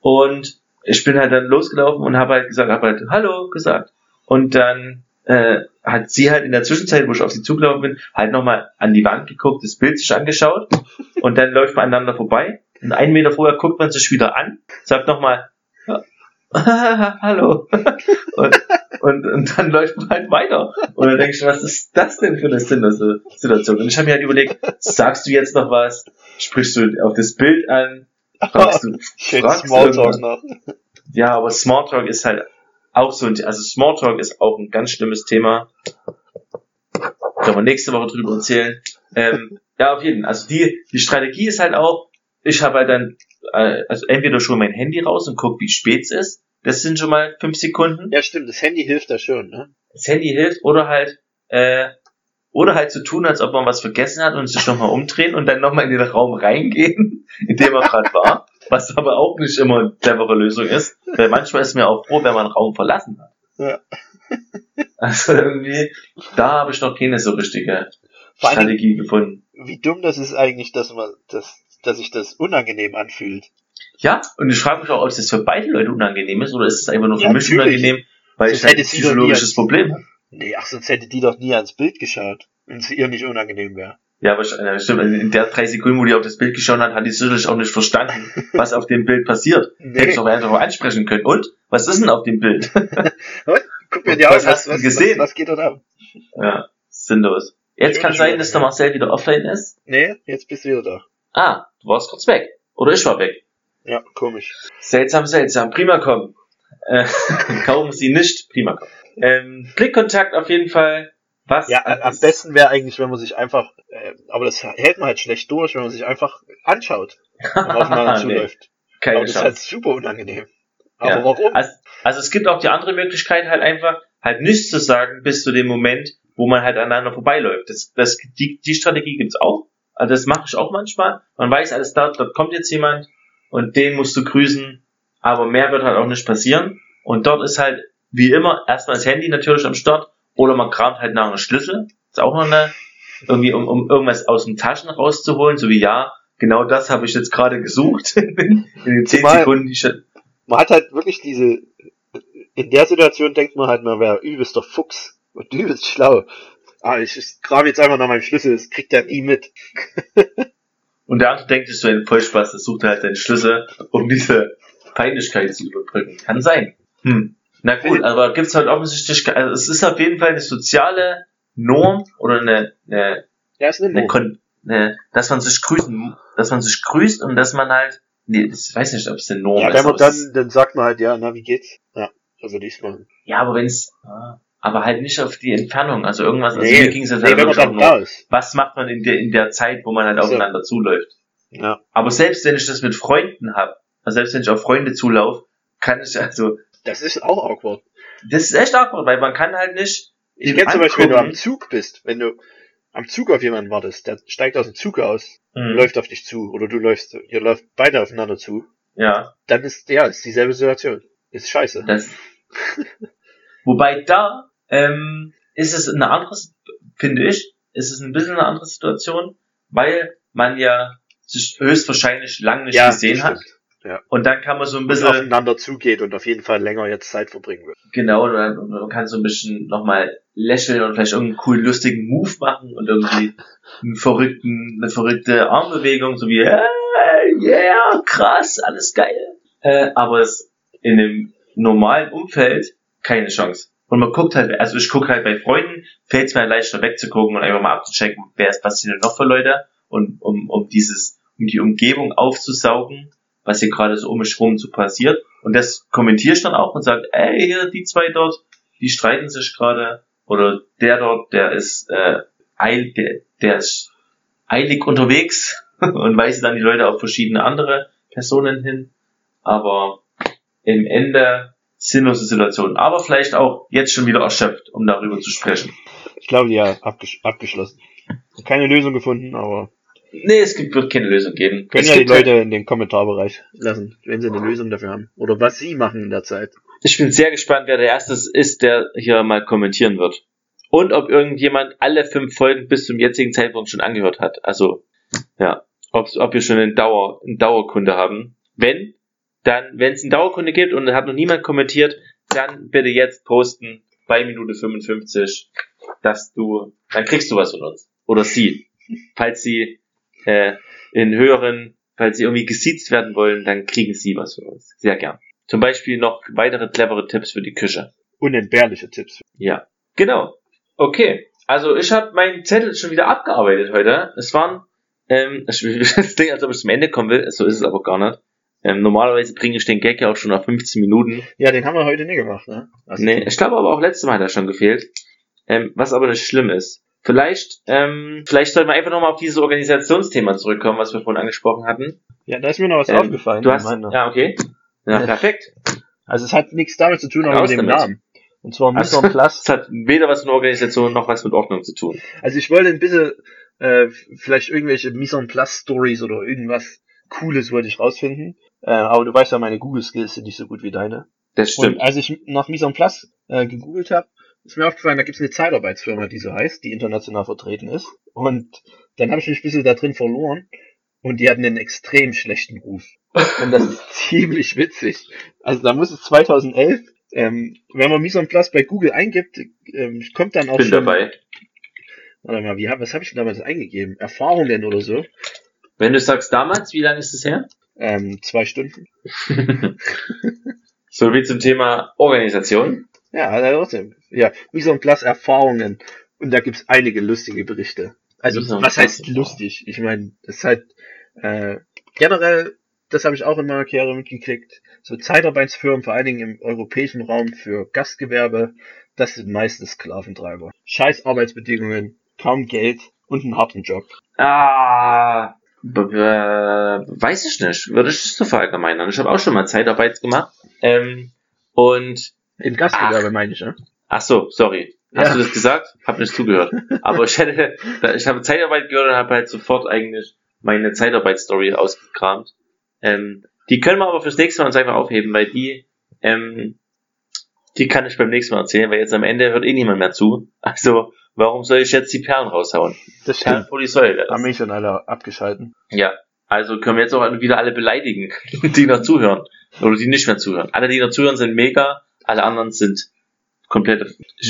Und ich bin halt dann losgelaufen und habe halt gesagt, habe halt Hallo gesagt. Und dann äh, hat sie halt in der Zwischenzeit, wo ich auf sie zugelaufen bin, halt nochmal an die Wand geguckt, das Bild sich angeschaut und dann läuft man aneinander vorbei. Und einen Meter vorher guckt man sich wieder an, sagt nochmal Hallo. und, und, und dann läuft man halt weiter. Und dann denke ich, was ist das denn für eine sinnlose Situation? Und ich habe mir halt überlegt, sagst du jetzt noch was? Sprichst du auf das Bild an? Fragst du, fragst Smalltalk noch. Ja, aber Smalltalk ist halt auch so ein, also Smalltalk ist auch ein ganz schlimmes Thema. Können wir nächste Woche drüber erzählen. Ähm, ja, auf jeden Fall. Also die, die Strategie ist halt auch, ich habe halt dann, äh, also entweder schon mein Handy raus und guck, wie spät es ist. Das sind schon mal fünf Sekunden. Ja, stimmt, das Handy hilft da schon, ne? Das Handy hilft oder halt, äh, oder halt zu tun, als ob man was vergessen hat und sich nochmal umdrehen und dann nochmal in den Raum reingehen, in dem man gerade war. Was aber auch nicht immer eine clevere Lösung ist, weil manchmal ist mir auch froh, wenn man einen Raum verlassen hat. Ja. Also irgendwie, da habe ich noch keine so richtige Strategie gefunden. wie dumm das ist eigentlich, dass man, dass, dass sich das unangenehm anfühlt. Ja, und ich frage mich auch, ob das für beide Leute unangenehm ist oder ist es einfach nur für Ja, mich natürlich. unangenehm, weil Sonst ich halt ein psychologisches Problem habe. Nee, ach, sonst hätte die doch nie ans Bild geschaut, wenn es ihr nicht unangenehm wäre. Ja, wahrscheinlich, ja, stimmt. Also In der drei Sekunden, wo die auf das Bild geschaut hat, hat die sicherlich auch nicht verstanden, was auf dem Bild passiert. Hätte ich doch einfach mal ansprechen können. Und? Was ist denn auf dem Bild? Guck mir die Was an, hast du gesehen? Was, was geht dort ab? ja, sinnlos. Jetzt kann sein, dass der Marcel wieder offline ist. Nee, jetzt bist du wieder da. Ah, du warst kurz weg. Oder ich war weg. Ja, komisch. Seltsam, seltsam. Prima kommen. Äh, kaufen Sie nicht. Prima kommen. Ähm, Blickkontakt auf jeden Fall. Was? Ja, am besten wäre eigentlich, wenn man sich einfach, äh, aber das hält man halt schlecht durch, wenn man sich einfach anschaut und aufeinander Nee, zuläuft. Keine aber das ist halt super unangenehm. Aber Ja. warum? Also, also es gibt auch die andere Möglichkeit, halt einfach halt nichts zu sagen bis zu dem Moment, wo man halt aneinander vorbeiläuft. Das, das, die, die Strategie gibt's auch. Also das mache ich auch manchmal. Man weiß alles da, dort kommt jetzt jemand und den musst du grüßen, aber mehr wird halt auch nicht passieren. Und dort ist halt, wie immer, erstmal das Handy natürlich am Start oder man kramt halt nach einem Schlüssel. ist auch noch eine, irgendwie um, um irgendwas aus den Taschen rauszuholen, so wie ja, genau das habe ich jetzt gerade gesucht. in den 10 Zumal- Sekunden, die ich Man hat halt wirklich diese, in der Situation denkt man halt, man wäre übelster Fuchs und übelst schlau. Ah, ich, ich kram jetzt einfach nach meinem Schlüssel, das kriegt er nie mit. Und der andere denkt sich so ein Vollspaß, das sucht halt seinen Schlüssel, um diese Peinlichkeit zu überbrücken. Kann sein. Hm. Na gut, aber gibt's halt offensichtlich, also es ist auf jeden Fall eine soziale Norm oder eine, eine, Ja, ist eine eine. Kon eine dass man sich grüßen, dass man sich grüßt und dass man halt, nee, ich weiß nicht, ob es eine Norm Ja, ist. wenn man dann, dann sagt man halt, ja, na, wie geht's? Ja, so würde ich's machen. ja, aber wenn's, ah, aber halt nicht auf die Entfernung, also irgendwas, also Nee, mir ging's jetzt nee, halt wirklich nur, was macht man in der, in der Zeit, wo man halt So. aufeinander zuläuft? Ja. Aber selbst wenn ich das mit Freunden hab, also selbst wenn ich auf Freunde zulaufe, kann ich also, Das ist auch awkward. das ist echt awkward, weil man kann halt nicht. Ich kenne zum Beispiel, wenn du am. Zug bist, wenn du am Zug auf jemanden wartest, der steigt aus dem Zug aus, Mhm. läuft auf dich zu, oder du läufst, ihr läuft beide aufeinander zu, Ja, dann ist, ja, ist dieselbe Situation. Ist scheiße. das. Wobei da ähm, ist es eine andere, finde ich, ist es ein bisschen eine andere Situation, weil man ja sich höchstwahrscheinlich lang nicht gesehen das hat. stimmt. Und dann kann man so ein Und bisschen aufeinander zugeht und auf jeden Fall länger jetzt Zeit verbringen wird. Genau, und dann- und man kann so ein bisschen nochmal lächeln und vielleicht irgendeinen coolen, lustigen Move machen und irgendwie einen verrückten, eine verrückte Armbewegung, so wie, hey, yeah, krass, alles geil. Äh, aber es in einem normalen Umfeld keine Chance. Und man guckt halt, also ich gucke halt bei Freunden, fällt es mir leichter wegzugucken und einfach mal abzuchecken, wer ist, was sind denn noch für Leute und um, um dieses, um die Umgebung aufzusaugen, was hier gerade so um mich rum so passiert. Und das kommentiere ich dann auch und sage, ey, hier, die zwei dort, die streiten sich gerade. Oder der dort, der ist, äh, eil, der, der ist eilig unterwegs und weise dann die Leute auf verschiedene andere Personen hin. Aber im Ende sinnlose Situation. Aber vielleicht auch jetzt schon wieder erschöpft, um darüber zu sprechen. Ich glaube, ja, abgesch abgeschlossen. Keine Lösung gefunden, aber Nee, es gibt, wird keine Lösung geben. können es ja die gibt halt- Leute in den Kommentarbereich lassen, wenn sie eine Lösung dafür haben. Oder was sie machen in der Zeit. Ich bin sehr gespannt, wer der Erste ist, der hier mal kommentieren wird. Und ob irgendjemand alle fünf Folgen bis zum jetzigen Zeitpunkt schon angehört hat. Also, ja, ob, ob wir schon einen, Dauer, einen Dauerkunde haben. Wenn, dann, wenn es einen Dauerkunde gibt und hat noch niemand kommentiert, dann bitte jetzt posten bei Minute 55, dass du, dann kriegst du was von uns. Oder sie. Falls sie äh, in höheren, falls sie irgendwie gesiezt werden wollen, dann kriegen sie was von uns. Sehr gern. Zum Beispiel noch weitere clevere Tipps für die Küche. Unentbehrliche Tipps. Ja, genau. Okay, also ich habe meinen Zettel schon wieder abgearbeitet heute. Es waren, ähm, ich das Ding, als ob ich zum Ende kommen will, so ist es aber gar nicht. Ähm, normalerweise bringe ich den Gag ja auch schon nach 15 Minuten. Ja, den haben wir heute nicht gemacht, ne? Also, Nee, ich glaube aber auch letztes Mal hat er schon gefehlt. Ähm, was aber nicht schlimm ist. Vielleicht, ähm, vielleicht sollten wir einfach nochmal auf dieses Organisationsthema zurückkommen, was wir vorhin angesprochen hatten. Ja, da ist mir noch was Ähm, aufgefallen. Du hast, ja, okay. Ja, Ja. perfekt. Also es hat nichts damit zu tun, aber mit dem damit. Namen. Und zwar Also- Mise en Place. Es hat weder was mit Organisation noch was mit Ordnung zu tun. Also ich wollte ein bisschen, äh, vielleicht irgendwelche Mise en Place Stories oder irgendwas Cooles wollte ich rausfinden. Äh, aber du weißt ja, meine Google Skills sind nicht so gut wie deine. Das stimmt. Und als ich nach Mise en Place äh, gegoogelt habe, ist mir aufgefallen, da gibt es eine Zeitarbeitsfirma, die so heißt, die international vertreten ist. Und dann habe ich mich ein bisschen da drin verloren. Und die hatten einen extrem schlechten Ruf. Und das ist ziemlich witzig. Also da muss es 2011, ähm, wenn man Mise en Place bei Google eingibt, ähm, kommt dann auch bin schon, dabei. warte mal, wie, hab- was habe ich denn damals eingegeben? Erfahrungen oder so. Wenn du sagst damals, wie lange ist es her? Ähm, zwei Stunden. so wie zum Thema Organisation. Ja, also trotzdem. Ja, Mise en Place Erfahrungen. Und da gibt's einige lustige Berichte. Also, was heißt lustig? Ich meine, das ist halt äh, generell, das habe ich auch in meiner Karriere mitgekriegt, so Zeitarbeitsfirmen, vor allen Dingen im europäischen Raum für Gastgewerbe, das sind meistens Sklaventreiber. Scheiß Arbeitsbedingungen, kaum Geld und einen harten Job. Ah, weiß ich nicht. Würde ich das so verallgemeinern. Ich habe auch schon mal Zeitarbeit gemacht. Ähm, und, Im Gastgewerbe meine ich, ne? ach so, sorry. Hast Ja. du das gesagt? Hab nicht zugehört. Aber ich hätte, ich habe Zeitarbeit gehört und habe halt sofort eigentlich meine Zeitarbeit-Story ausgekramt. Ähm, die können wir aber fürs nächste Mal uns einfach aufheben, weil die, ähm, die kann ich beim nächsten Mal erzählen, weil jetzt am Ende hört eh niemand mehr zu. Also, warum soll ich jetzt die Perlen raushauen? Das stimmt. Perlenpolizei wäre das. Haben mich schon alle abgeschalten. Ja, also können wir jetzt auch wieder alle beleidigen, die noch zuhören. Oder die nicht mehr zuhören. Alle, die noch zuhören, sind mega, alle anderen sind komplett,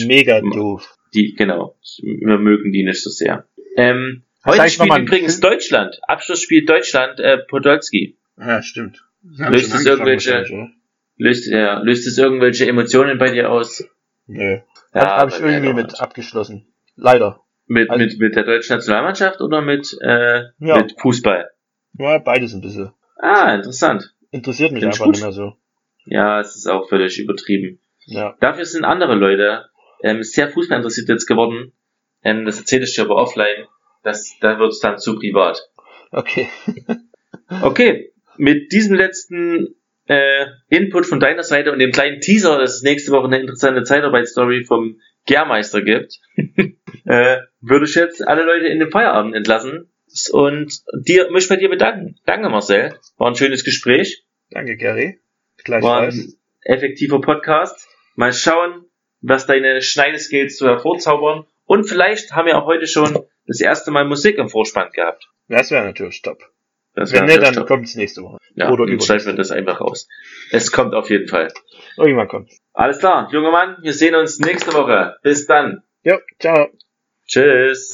Mega doof. die, genau, wir mögen die nicht so sehr. Ähm, heute spielt übrigens Film? Deutschland. Abschlussspiel Deutschland, äh, Podolski. Ja, stimmt. Löst es irgendwelche- Löst, ja, löst es irgendwelche Emotionen bei dir aus? Nö. Ja, habe ich bei mir irgendwie mit abgeschlossen. Leider. Mit, also- mit, mit der deutschen Nationalmannschaft oder mit, äh, Ja. mit Fußball? Ja, beides ein bisschen. Ah, interessant. Interessiert mich Find's einfach gut. nicht mehr so. Ja, es ist auch völlig übertrieben. Ja. Dafür sind andere Leute ähm, sehr Fußball interessiert jetzt geworden. Ähm, das erzähle ich dir aber offline. Das, da wird es dann zu privat. Okay. Okay, mit diesem letzten äh, Input von deiner Seite und dem kleinen Teaser, dass es nächste Woche eine interessante Zeitarbeitsstory vom Gärmeister gibt, äh, würde ich jetzt alle Leute in den Feierabend entlassen und dir, mich bei dir bedanken. Danke Marcel, war ein schönes Gespräch. Danke, Gary. War ein effektiver Podcast. Mal schauen, was deine Schneideskills so hervorzaubern. Und vielleicht haben wir auch heute schon das erste Mal Musik im Vorspann gehabt. Das wäre natürlich top. Das Wenn nicht, dann top. kommt's nächste Woche. ja, oder dann schneiden wir das einfach raus. Es kommt auf jeden Fall. Irgendwann kommt's. Alles klar, junger Mann, wir sehen uns nächste Woche. Bis dann. Jo, ciao. Tschüss.